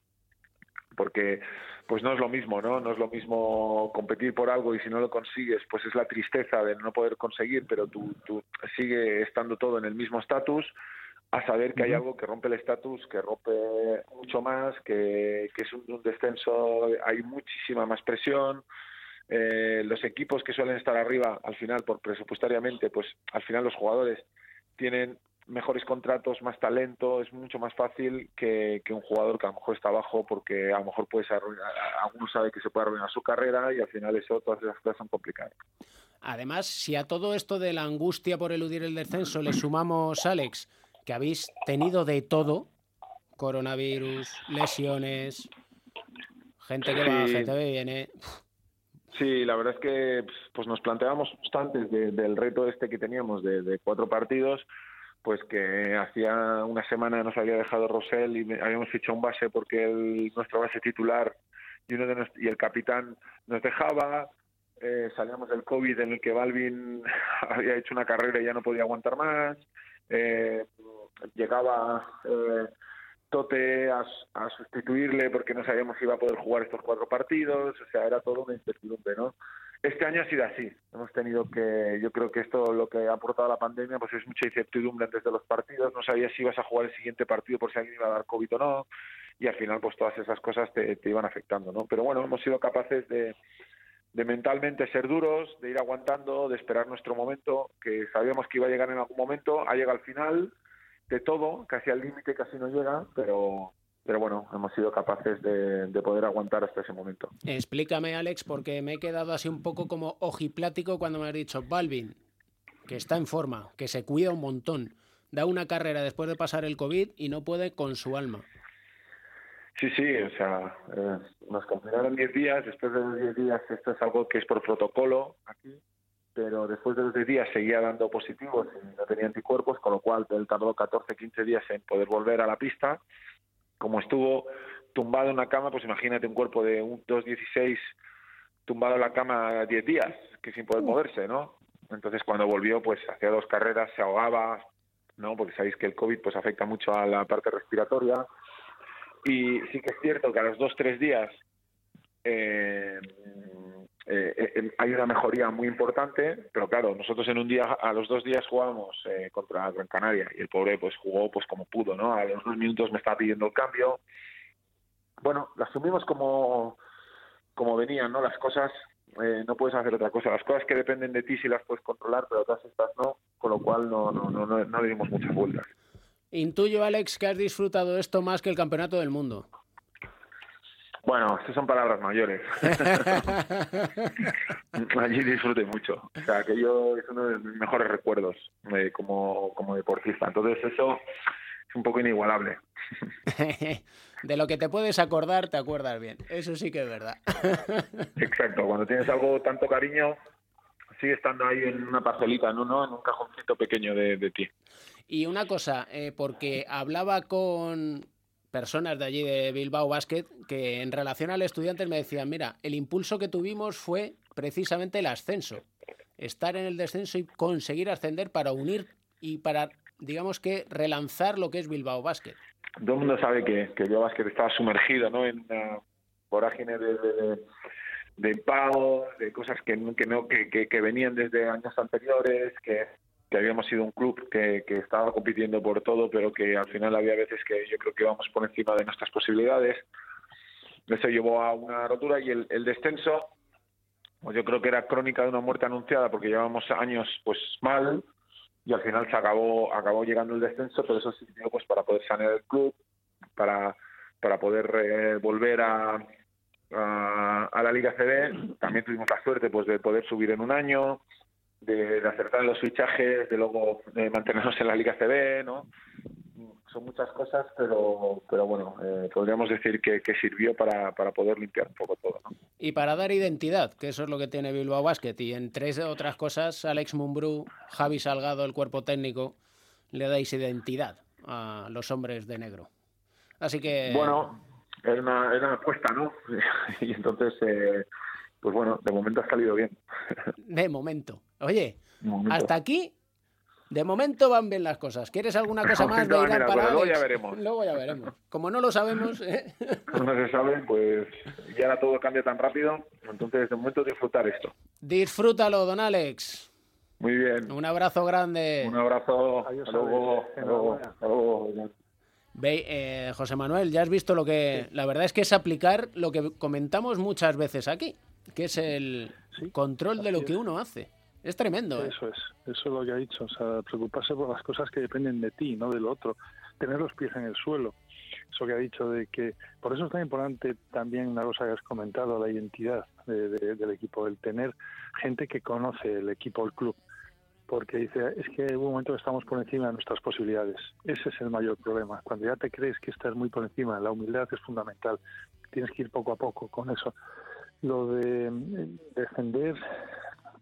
porque pues no es lo mismo, ¿no? No es lo mismo competir por algo y si no lo consigues, pues es la tristeza de no poder conseguir, pero tú, tú sigue estando todo en el mismo estatus, a saber que hay algo que rompe el estatus, que rompe mucho más, que, que es un, un, descenso, hay muchísima más presión. Eh, los equipos que suelen estar arriba, al final, por presupuestariamente, pues al final los jugadores tienen mejores contratos, más talento, es mucho más fácil que, un jugador que a lo mejor está abajo porque a lo mejor puede arruinar, alguno sabe que se puede arruinar su carrera y al final eso, todas esas cosas son complicadas. Además, si a todo esto de la angustia por eludir el descenso le sumamos, Alex, que habéis tenido de todo, coronavirus, lesiones, gente que va, gente que viene. Sí, la verdad es que pues nos planteábamos antes del reto este que teníamos de, cuatro partidos, pues que hacía una semana nos había dejado Rosell y habíamos fichado un base porque el, nuestro base titular y uno de y el capitán nos dejaba. Eh, salíamos del COVID en el que Balvin (laughs) había hecho una carrera y ya no podía aguantar más. Eh, llegaba eh, Tote a, sustituirle porque no sabíamos si iba a poder jugar estos cuatro partidos, o sea, era todo una incertidumbre, ¿no? Este año ha sido así. Hemos tenido que, yo creo que esto lo que ha aportado la pandemia, pues es mucha incertidumbre antes de los partidos. No sabías si ibas a jugar el siguiente partido por si alguien iba a dar COVID o no. Y al final, pues todas esas cosas te, iban afectando, ¿no? Pero bueno, hemos sido capaces de mentalmente ser duros, de ir aguantando, de esperar nuestro momento, que sabíamos que iba a llegar en algún momento, ha llegado al final, de todo, casi al límite, casi no llega, pero, pero bueno, hemos sido capaces de, poder aguantar hasta ese momento. Explícame, Alex, porque me he quedado así un poco como ojiplático cuando me has dicho, Balvin, que está en forma, que se cuida un montón, da una carrera después de pasar el COVID y no puede con su alma. Sí, sí, o sea, eh, nos confinaron 10 días, después de los 10 días esto es algo que es por protocolo aquí, pero después de los 10 días seguía dando positivos y no tenía anticuerpos, con lo cual él tardó 14, 15 días en poder volver a la pista. Como estuvo tumbado en una cama, pues imagínate un cuerpo de un 2.16 tumbado en la cama 10 días, que sin poder moverse, ¿no? Entonces cuando volvió, pues hacía dos carreras, se ahogaba, ¿no? Porque sabéis que el COVID pues afecta mucho a la parte respiratoria. Y sí que es cierto que a los dos, tres días eh, eh, eh, hay una mejoría muy importante, pero claro, nosotros en un día, a los dos días jugábamos eh, contra Gran Canaria y el pobre pues jugó pues como pudo, ¿no? A los dos minutos me estaba pidiendo el cambio. Bueno, lo asumimos como, como venían, ¿no? Las cosas, no puedes hacer otra cosa. Las cosas que dependen de ti sí las puedes controlar, pero otras estas no, con lo cual no, no, no, no, no le dimos muchas vueltas. Intuyo, Alex, que has disfrutado esto más que el Campeonato del Mundo. Bueno, estas son palabras mayores. (laughs) Allí disfruté mucho. O sea, que yo es uno de mis mejores recuerdos eh, como, como deportista. Entonces eso es un poco inigualable. (laughs) de lo que te puedes acordar, te acuerdas bien. Eso sí que es verdad. (laughs) Exacto. Cuando tienes algo tanto cariño, sigue estando ahí en una parcelita, ¿no? ¿no? En un cajoncito pequeño de, de ti. Y una cosa, eh, porque hablaba con, personas de allí de Bilbao Basket que en relación al estudiante me decían, mira, el impulso que tuvimos fue precisamente el ascenso, estar en el descenso y conseguir ascender para unir y para, digamos que, relanzar lo que es Bilbao Basket. Todo el mundo sabe que, que Bilbao Basket estaba sumergido ¿no? en una de, pago, de cosas que, que, no, que, que venían desde años anteriores, que que habíamos sido un club que, estaba compitiendo por todo, pero que al final había veces que yo creo que íbamos por encima de nuestras posibilidades. Eso llevó a una rotura y el, descenso, pues yo creo que era crónica de una muerte anunciada porque llevábamos años pues mal y al final se acabó acabó llegando el descenso, pero eso sirvió pues para poder sanear el club, para para poder eh, volver a, a, a, la Liga CB. También tuvimos la suerte pues de poder subir en un año de, acertar los fichajes, de luego de mantenernos en la Liga CB, ¿no? Son muchas cosas, pero, pero bueno, eh, podríamos decir que, sirvió para, para, poder limpiar un poco todo. ¿no? Y para dar identidad, que eso es lo que tiene Bilbao Basket. Y entre otras cosas, Alex Mumbrú, Javi Salgado, el cuerpo técnico, le dais identidad a los hombres de negro. Así que. Bueno, era una, era una apuesta, ¿no? (laughs) y entonces. Eh, pues bueno, de momento ha salido bien. De momento. Oye, hasta aquí, de momento van bien las cosas. ¿Quieres alguna cosa más de Irán para Luego ya veremos. Luego ya veremos. Como no lo sabemos... ¿eh? (laughs) No se sabe, pues ya ahora todo cambia tan rápido. Entonces, de momento, disfrutar esto. Disfrútalo, don Alex. Muy bien. Un abrazo grande. Un abrazo. Adiós, luego. luego. Ve, eh, José Manuel, ya has visto lo que... La verdad es que es aplicar lo que comentamos muchas veces aquí que es el control de lo que uno hace. Es tremendo. ¿eh? Eso es, eso es lo que ha dicho. O sea, preocuparse por las cosas que dependen de ti, no del otro. Tener los pies en el suelo. Eso que ha dicho de que. Por eso es tan importante también una cosa que has comentado, la identidad del equipo, el tener gente que conoce el equipo, el club. Porque dice, es que en un momento estamos por encima de nuestras posibilidades. Ese es el mayor problema. Cuando ya te crees que estás muy por encima, la humildad es fundamental. Tienes que ir poco a poco con eso. Lo de defender,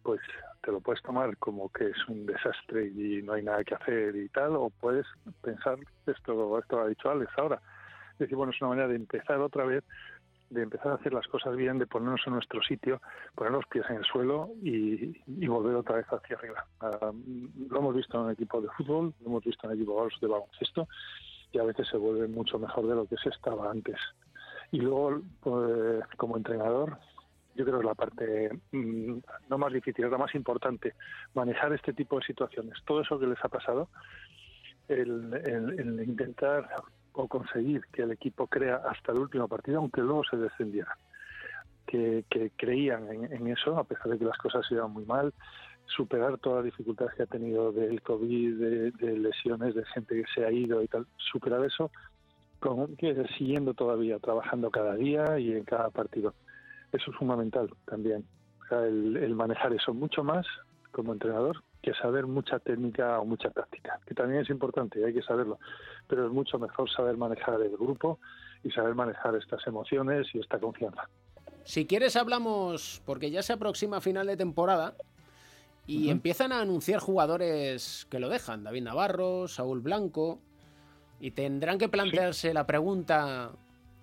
pues te lo puedes tomar como que es un desastre y no hay nada que hacer y tal, o puedes pensar, esto, esto lo ha dicho Alex ahora, decir, bueno, es una manera de empezar otra vez, de empezar a hacer las cosas bien, de ponernos en nuestro sitio, poner los pies en el suelo y, volver otra vez hacia arriba. Ah, lo hemos visto en el equipo de fútbol, lo hemos visto en el equipo de baloncesto y a veces se vuelve mucho mejor de lo que se estaba antes. Y luego, pues, como entrenador, yo creo que es la parte mm, no más difícil, es la más importante, manejar este tipo de situaciones. Todo eso que les ha pasado, el, intentar o conseguir que el equipo crea hasta el último partido, aunque luego se descendiera. Que, creían en, eso, a pesar de que las cosas iban muy mal, superar todas las dificultades que ha tenido del COVID, de, lesiones, de gente que se ha ido y tal, superar eso, con, que, siguiendo todavía, trabajando cada día y en cada partido. Eso es fundamental también. el, manejar eso mucho más como entrenador que saber mucha técnica o mucha táctica, que también es importante y hay que saberlo, pero es mucho mejor saber manejar el grupo y saber manejar estas emociones y esta confianza. Si quieres hablamos, porque ya se aproxima final de temporada y empiezan a anunciar jugadores que lo dejan, David Navarro, Saúl Blanco, y tendrán que plantearse la pregunta,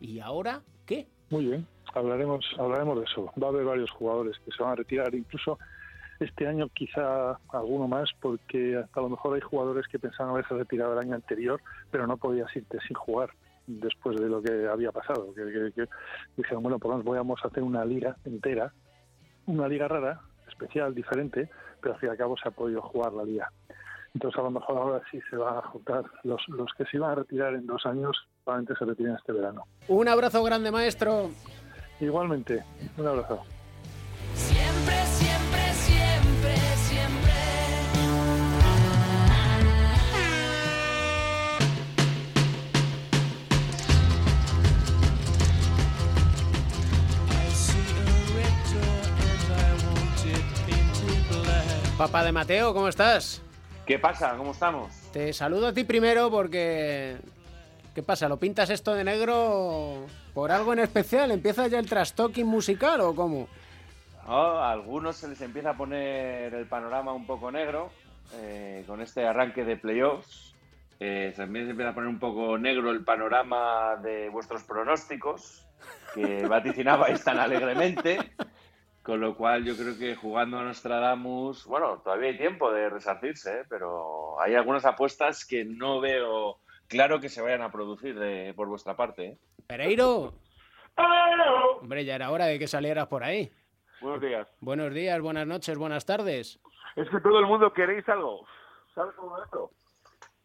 ¿y ahora qué? Muy bien hablaremos, hablaremos de eso. Va a haber varios jugadores que se van a retirar, incluso este año quizá alguno más, porque a lo mejor hay jugadores que pensaban haberse retirado el año anterior, pero no podías irte sin jugar después de lo que había pasado. Dijeron, bueno, pues vamos a hacer una liga entera, una liga rara, especial, diferente, pero al fin y al cabo se ha podido jugar la liga. Entonces a lo mejor ahora sí se van a juntar. Los, los que se iban a retirar en dos años, probablemente se retiren este verano. Un abrazo grande, maestro. Igualmente, un abrazo. Siempre, siempre, siempre, siempre. Papá de Mateo, ¿cómo estás? ¿Qué pasa? ¿Cómo estamos? Te saludo a ti primero porque ¿Qué pasa? ¿Lo pintas esto de negro por algo en especial? ¿Empieza ya el trastoking musical o cómo? a algunos se les empieza a poner el panorama un poco negro eh, con este arranque de playoffs. Eh, también se empieza a poner un poco negro el panorama de vuestros pronósticos, que (laughs) vaticinabais tan alegremente. Con lo cual yo creo que jugando a Nostradamus, bueno, todavía hay tiempo de resarcirse, ¿eh? pero hay algunas apuestas que no veo claro que se vayan a producir de, por vuestra parte. ¿eh? Pereiro. Hombre, ya era hora de que salieras por ahí. Buenos días. Buenos días, buenas noches, buenas tardes. Es que todo el mundo queréis algo. ¿Sabes cómo es esto?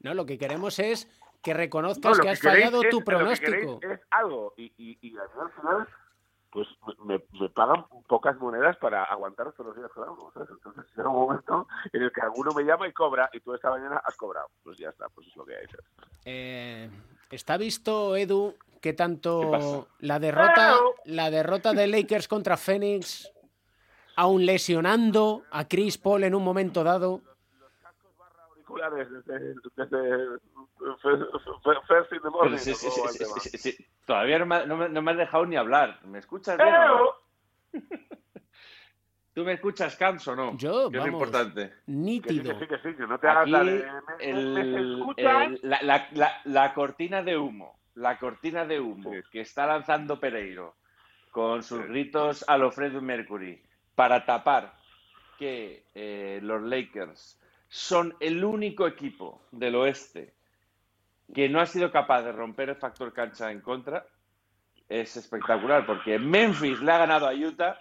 No, lo que queremos es que reconozcas que has fallado tu pronóstico. es algo. Y, y, y al final pues me, me, pagan pocas monedas para aguantar todos los días con algo. Entonces llega un momento en el que alguno me llama y cobra y tú esta mañana has cobrado. Pues ya está, pues es lo que hay. Eh, ¿Está visto, Edu, que tanto la derrota, la derrota de Lakers contra Phoenix, aún lesionando a Chris Paul en un momento dado, desde, desde First in the Morning. Todavía no me, no, me, has dejado ni hablar. ¿Me escuchas bien? No? (laughs) ¿Tú me escuchas, Camps, o no? Yo, que es importante. Nítido. Que sí, que sí, que no te hagas la de... el, el, la, la, la, la, cortina de humo, la cortina de humo que está lanzando Pereiro con sus gritos a lo Mercury para tapar que eh, los Lakers son el único equipo del oeste que no ha sido capaz de romper el factor cancha en contra, es espectacular porque Memphis le ha ganado a Utah,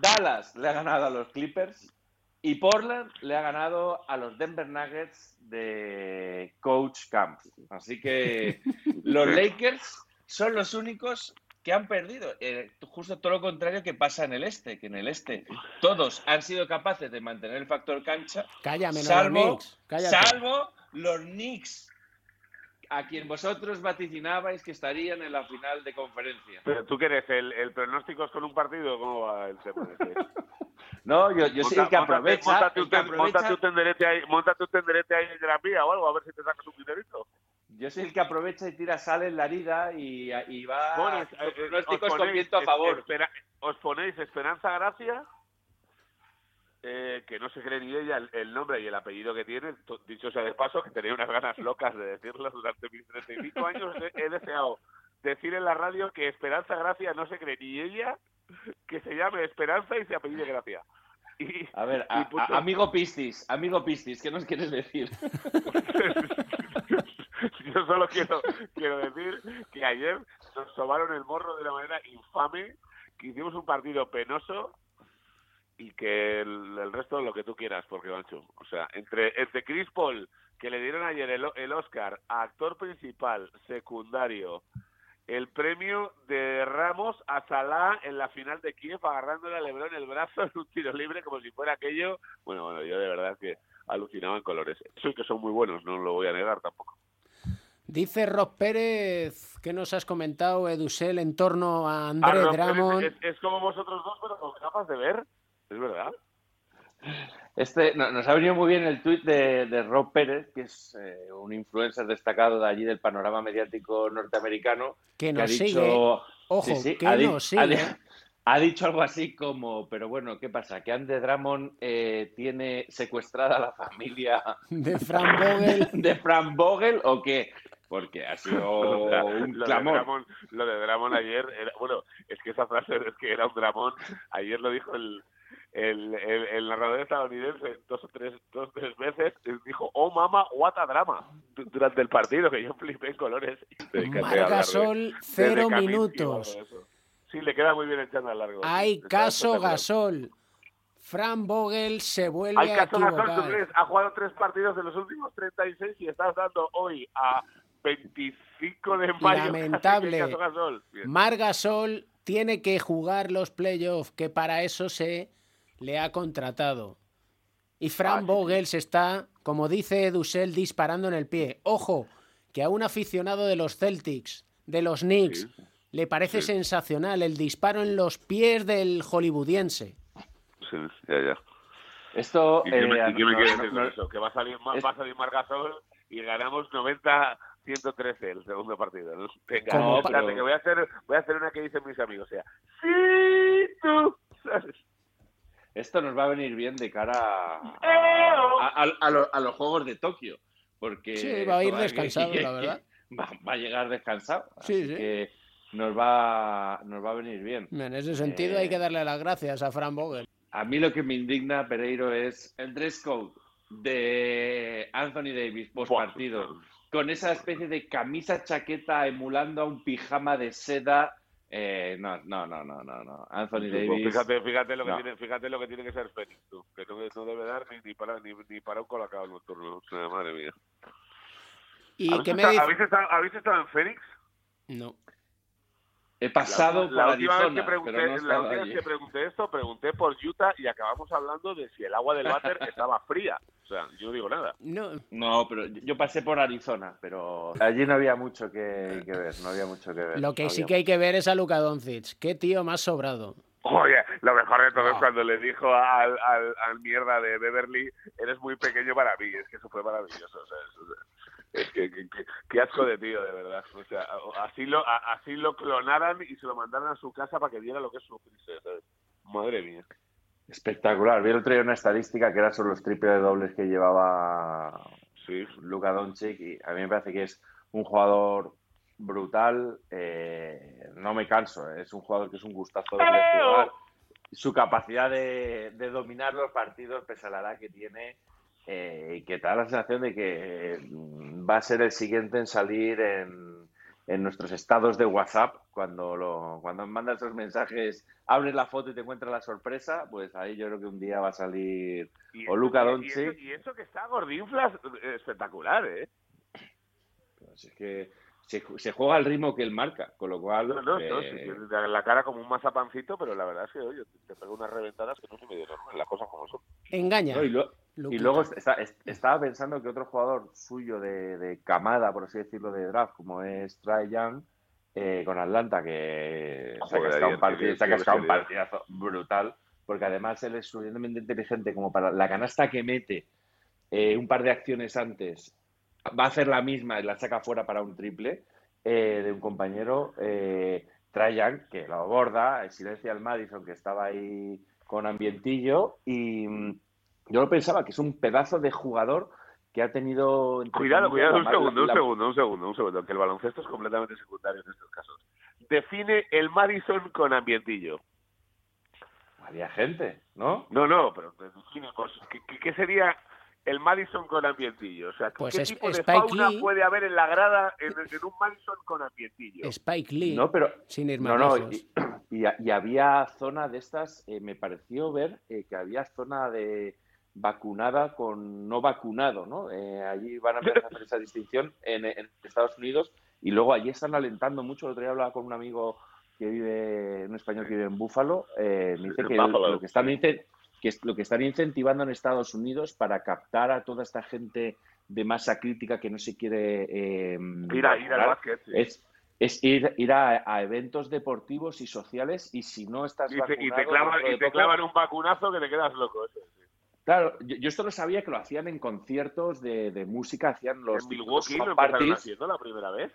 Dallas le ha ganado a los Clippers y Portland le ha ganado a los Denver Nuggets de Coach Camp. Así que (laughs) los Lakers son los únicos que han perdido. Eh, justo todo lo contrario que pasa en el este, que en el este todos han sido capaces de mantener el factor cancha. Cállame, salvo, salvo los Knicks, a quien vosotros vaticinabais que estarían en la final de conferencia. Pero tú qué eres, el, el pronóstico es con un partido, ¿cómo va el tema? (laughs) no, yo, yo soy el que aprovecha. Móntate un tenderete ahí, tenderete ahí en Gran Vía o algo, a ver si te sacas un dinerito. Yo soy el que aprovecha y tira sal en la herida y, y va Pones, eh, pronósticos con viento a favor. os ponéis Esperanza Gracia, eh, que no se cree ni ella el, nombre y el apellido que tiene, dicho sea de paso, que tenía unas ganas locas de decirlo durante mis 35 años. he, deseado decir en la radio que Esperanza Gracia no se cree ni ella, que se llame Esperanza y se apellide Gracia. (laughs) Y, a ver, amigo Pistis, amigo Pistis, ¿qué nos quieres decir? (laughs) Yo solo quiero, quiero decir que ayer nos tomaron el morro de una manera infame, que hicimos un partido penoso y que el, resto lo que tú quieras, porque Bancho, o sea, entre, entre Chris Paul, que le dieron ayer el, el Oscar a actor principal, secundario, el premio de Ramos a Salah en la final de Kiev agarrándole a Lebron el brazo en un tiro libre como si fuera aquello. Bueno, bueno, yo de verdad que alucinaba en colores. Soy que son muy buenos, no lo voy a negar tampoco. Dice Rob Pérez, que nos has comentado, Edusel, en torno a André ah, Drummond? Es, como vosotros dos, pero con gafas de ver, es verdad. Este, nos ha venido muy bien el tuit de, Rob Pérez, que es eh, un influencer destacado de allí del panorama mediático norteamericano. Que nos sigue. Ojo, que nos sigue. Ha, dicho algo así como, pero bueno, ¿qué pasa? ¿Que André Drummond eh, tiene secuestrada a la familia (laughs) de Fran Vogel? (laughs) ¿De Fran Vogel o qué? porque ha sido un clamor. (laughs) lo de Dramón ayer, era, bueno, es que esa frase es que era un Dramón, ayer lo dijo el, el, el, narrador estadounidense dos o tres, dos tres veces, dijo, oh mama, what a drama, durante el partido, que yo flipé en colores. Gasol, cero minutos. Sí, le queda muy bien el chándal largo. Hay caso Gasol. Fran Vogel se vuelve Hay caso a Gasol, ha jugado tres partidos en los últimos 36 y estás dando hoy a 25 de mayo. (laughs) Lamentable. Margasol tiene que jugar los playoffs, que para eso se le ha contratado. Y Fran Vogel se está, como dice Edusel, disparando en el pie. Ojo, que a un aficionado de los Celtics, de los Knicks, le parece sensacional el disparo en los pies del hollywoodiense. Sí, ya, ya. Esto. ¿Y qué me, eh, decir eso? Que va a salir, va a salir Margasol y ganamos 90 113 el segundo partido. Venga, no, que voy a hacer, voy a hacer una que dicen mis amigos, o sea, sí, tú, (laughs) Esto nos va a venir bien de cara a, a, los Juegos de Tokio, porque... Sí, va a ir descansado, la verdad. (laughs) Va, a llegar descansado, sí, sí. que nos va, nos va a venir bien. En ese sentido hay que eh, darle las gracias a Fran Vogel. A mí lo que me indigna, Pereiro, es el dress code de Anthony Davis post partido con esa especie de camisa chaqueta emulando a un pijama de seda. Eh, no, no, no, no, no, Anthony pues Davis. Fíjate, fíjate, lo que tiene, fíjate lo que tiene que ser Fénix, tú, que no, no, debe dar ni, ni, para, ni, ni para un colacao nocturno. Madre mía. ¿Y ¿Habéis, qué me estado, ¿habéis, estado, ¿Habéis estado en Fénix? No. He pasado la, por última vez que pregunté, la última vez que pregunté esto, pregunté por Utah y acabamos hablando de si el agua del váter (laughs) estaba fría. O sea, yo no digo nada. No, no pero yo pasé por Arizona, pero allí no había mucho que, ver, no había mucho que ver. Lo que sí que hay que ver es a Luka Doncic. Qué tío más sobrado. Oye, lo mejor de todo es cuando le dijo al, al, mierda de Beverly, eres muy pequeño para mí. Es que eso fue maravilloso. O sea, es que, qué asco de tío, de verdad. O sea, así lo, así lo clonaran y se lo mandaran a su casa para que diera lo que es sufrirse. Madre mía. Espectacular. Vi el otro día una estadística que era sobre los triples de dobles que llevaba sí. Luka Doncic y a mí me parece que es un jugador brutal. Eh, no me canso, eh. es un jugador que es un gustazo de jugar. Su capacidad de, dominar los partidos, pese a la edad que tiene, eh, y que te da la sensación de que va a ser el siguiente en salir en, en nuestros estados de WhatsApp, cuando, lo, cuando mandas esos mensajes, abres la foto y te encuentras la sorpresa, pues ahí yo creo que un día va a salir o Luca Doncic. Y, eso que está gordinflas, espectacular, ¿eh? Pues es que se, juega al ritmo que él marca, con lo cual... No, no, eh, la cara como un mazapancito, pero la verdad es que, oye, te pego unas reventadas que no se me dieron, las cosas como son. Engaña. y, luego estaba pensando que otro jugador suyo de, camada, por así decirlo, de draft, como es Trae Young, eh, con Atlanta, que se ha un, partido, un partidazo brutal, porque además él es suficientemente inteligente como para la canasta que mete eh, un par de acciones antes va a hacer la misma y la saca fuera para un triple eh, de un compañero, eh, Trajan, que lo aborda, silencia al Madison, que estaba ahí con ambientillo, y mm, yo lo pensaba que es un pedazo de jugador que ha tenido... Cuidado, cuidado, un segundo, un segundo, un segundo, un segundo, que el baloncesto es completamente secundario en estos casos. Define el Madison con ambientillo. Había gente, ¿no? No, no, pero define, pues, qué sería el Madison con ambientillo. O sea, ¿qué pues tipo de fauna puede haber en la grada en, un Madison con ambientillo? Spike Lee. No, pero sin ir más no, no, y, había zona de estas, eh, me pareció ver eh, que había zona de vacunada con no vacunado, ¿no? Eh, allí van a empezar a hacer esa distinción en, Estados Unidos y luego allí están alentando mucho. El otro día hablaba con un amigo que vive, un español que vive en Búfalo, me dice que lo que están dice que es lo que están incentivando en Estados Unidos para captar a toda esta gente de masa crítica que no se quiere eh, ir, a, ir al básquet, es, es ir, ir a, eventos deportivos y sociales y si no estás y te, y te clavan, y te clavan un vacunazo que te quedas loco. Claro, yo, esto lo sabía que lo hacían en conciertos de, de música, hacían los. ¿En Milwaukee lo empezaron haciendo la primera vez?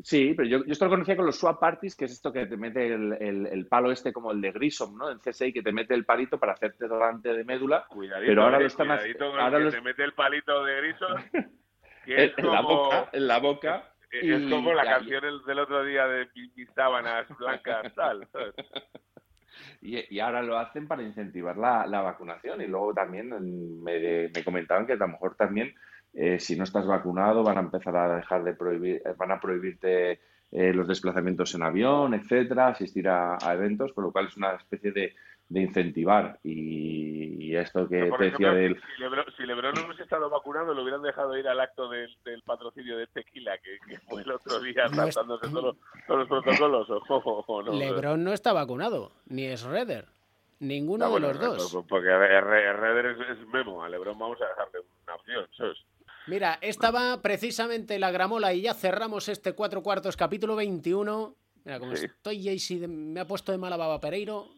Sí, pero yo, yo, esto lo conocía con los swap parties, que es esto que te mete el, el, palo este como el de Grissom, ¿no? En CSI, que te mete el palito para hacerte delante de médula. Cuidadito, pero ahora lo están ahora que te mete el palito de Grissom. (laughs) Que es en, como... la boca, en la boca. Es, como la canción del otro día de mis sábanas blancas, tal. (laughs) Y, ahora lo hacen para incentivar la, la vacunación. Y luego también me, me comentaban que a lo mejor también eh, si no estás vacunado van a empezar a dejar de prohibir, eh, van a prohibirte eh, los desplazamientos en avión, etcétera, asistir a, eventos, por lo cual es una especie de, incentivar. Y, esto que te decía del... Si Lebron, no hubiese estado vacunado, lo hubieran dejado ir al acto del, patrocinio de tequila, que, fue el otro día saltándose todos, los protocolos. O, no, Lebron no está vacunado, ni es Redder. Ninguno ah, de los dos. Porque Redder es, Memo, a Lebron vamos a dejarle una opción. Mira, estaba precisamente la gramola y ya cerramos este cuatro cuartos, capítulo 21. Mira, como estoy Jaycee, me ha puesto de mala baba Pereiro.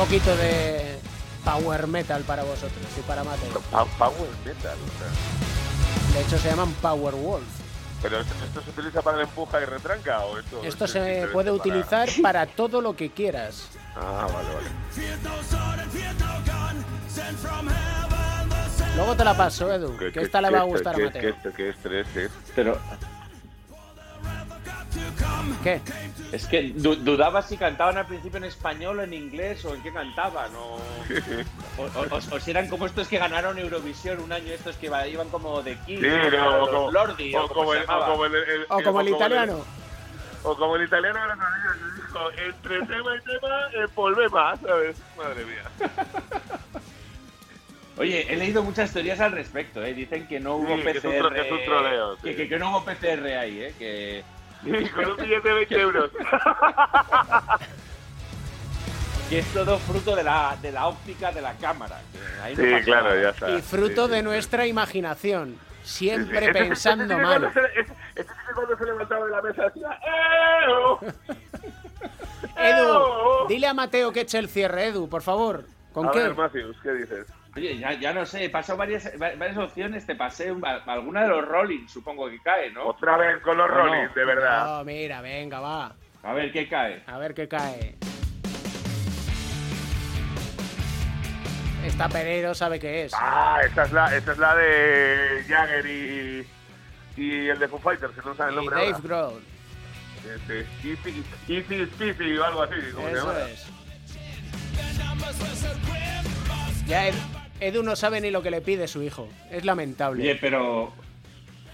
Poquito de power metal para vosotros y para Mateo. Power metal, De hecho, se llaman Power Wolf. ¿Pero esto, se utiliza para el empuja y retranca o esto? Esto se puede utilizar para todo lo que quieras. Ah, vale, vale. Luego te la paso, Edu, que, esta le va a gustar a Mateo. Qué estrés, ¿eh? Pero... ¿Qué? Es que dudaba si cantaban al principio en español o en inglés o en qué cantaban. O, o, si eran como estos que ganaron Eurovisión un año, estos que iban como de King, o, como, Lordi, o, como, el, o como el italiano. O como el italiano que dijo, entre tema y tema, el problema, ¿sabes? Madre mía. Oye, he leído muchas teorías al respecto, ¿eh? Dicen que no hubo PCR. Que es un, troleo. Que, que, no hubo PCR ahí, ¿eh? Que... (laughs) con un billete de 20 euros. (laughs) que es todo fruto de la, de la óptica de la cámara. sí, claro, ya está. Y fruto de nuestra imaginación. Siempre pensando (laughs) mal. Este cuando se levantaba de la mesa decía Edu, dile a Mateo que eche el cierre, Edu, por favor. ¿Con a qué? Ver, Matthews, ¿qué dices? Oye, ya, ya no sé, he pasado varias, varias opciones, te pasé alguna de los Rollins, supongo que cae, ¿no? Otra vez con los Rollins, de verdad. No, mira, venga, va. A ver qué cae. A ver qué cae. Esta Pereiro sabe qué es. Ah, esta es la, esta es la de Jagger y, y el de Foo Fighters, que no sabe el nombre Dave Grohl. Este, Easy, Easy Spiffy o algo así. Como Eso es. Ya Edu no sabe ni lo que le pide su hijo. Es lamentable. Oye, pero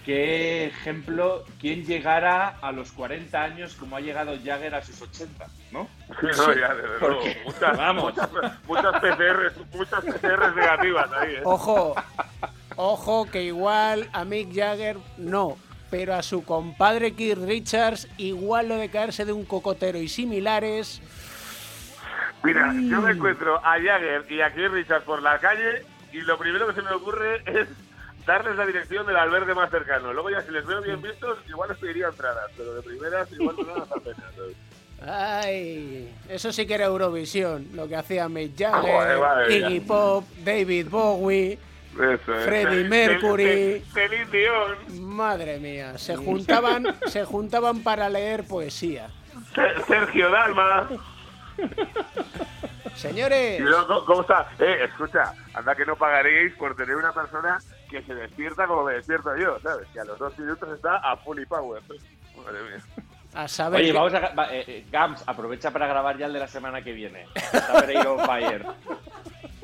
qué ejemplo, quién llegara a los 40 años como ha llegado Jagger a sus 80, ¿no? Sí, no, ya, desde luego. Muchas, Vamos. Muchas, muchas, PCRs, muchas PCRs negativas ahí, ¿eh? Ojo, Ojo que igual a Mick Jagger no, pero a su compadre Keith Richards igual lo de caerse de un cocotero y similares. Mira, yo me encuentro a Jagger y a Keith Richards por la calle y lo primero que se me ocurre (laughs) es darles la dirección del albergue más cercano. Luego ya si les veo bien vistos, igual les pediría entradas, pero de primeras igual no las apenas. Ay, eso sí que era Eurovisión, lo que hacía Mick Jagger, Iggy Pop, David Bowie, Freddie Mercury, Celine Dion. Madre mía, se juntaban, se juntaban para leer poesía. Sergio Dalma. (laughs) Señores. ¿Cómo está? Eh, escucha, anda que no pagaréis por tener una persona que se despierta como me despierto yo, ¿sabes? Que a los dos minutos está a fully power. Madre mía. A saber Oye, vamos a. Eh, eh, Gams, aprovecha para grabar ya el de la semana que viene. Está Pereiro Fire. (laughs)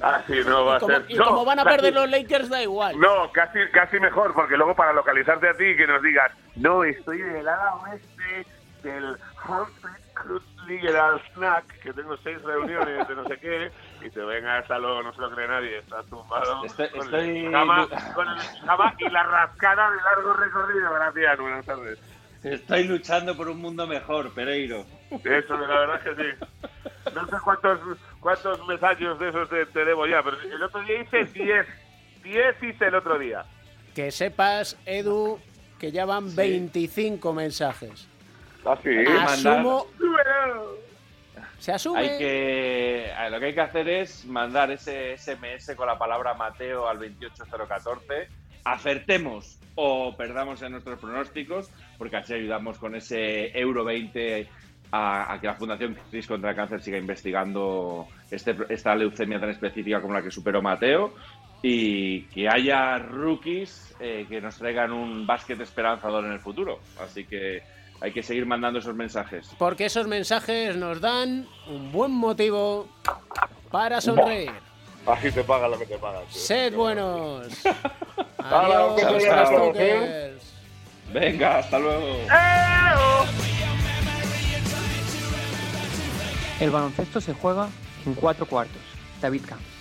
Ah, sí, no va a ser. Y como van a perder los Lakers, da igual. No, casi, casi mejor, porque luego para localizarte a ti que nos digas, no, estoy del lado oeste del Humphrey Legal Snack, que tengo seis reuniones de no sé qué, y te venga hasta luego, no se lo cree nadie, estás tumbado estoy, con, estoy... El con el y la rascada de largo recorrido. Gracias, buenas tardes. Estoy luchando por un mundo mejor, Pereiro. Eso, la verdad es que sí. No sé cuántos, cuántos mensajes de esos te, debo ya, pero el otro día hice 10. 10 hice el otro día. Que sepas, Edu, que ya van 25 mensajes. Ah, sí. Asumo. Se asume. Hay que, lo que hay que hacer es mandar ese SMS con la palabra Mateo al 28014. Acertemos o perdamos en nuestros pronósticos, porque así ayudamos con ese Euro 20 a, que la Fundación CRIS contra el Cáncer siga investigando este, esta leucemia tan específica como la que superó Mateo y que haya rookies eh, que nos traigan un básquet esperanzador en el futuro. Así que hay que seguir mandando esos mensajes. Porque esos mensajes nos dan un buen motivo para sonreír. Así te pagan lo que te pagan. Sed buenos. (laughs) Adiós, Venga, hasta luego. El baloncesto se juega en cuatro cuartos. David Camps.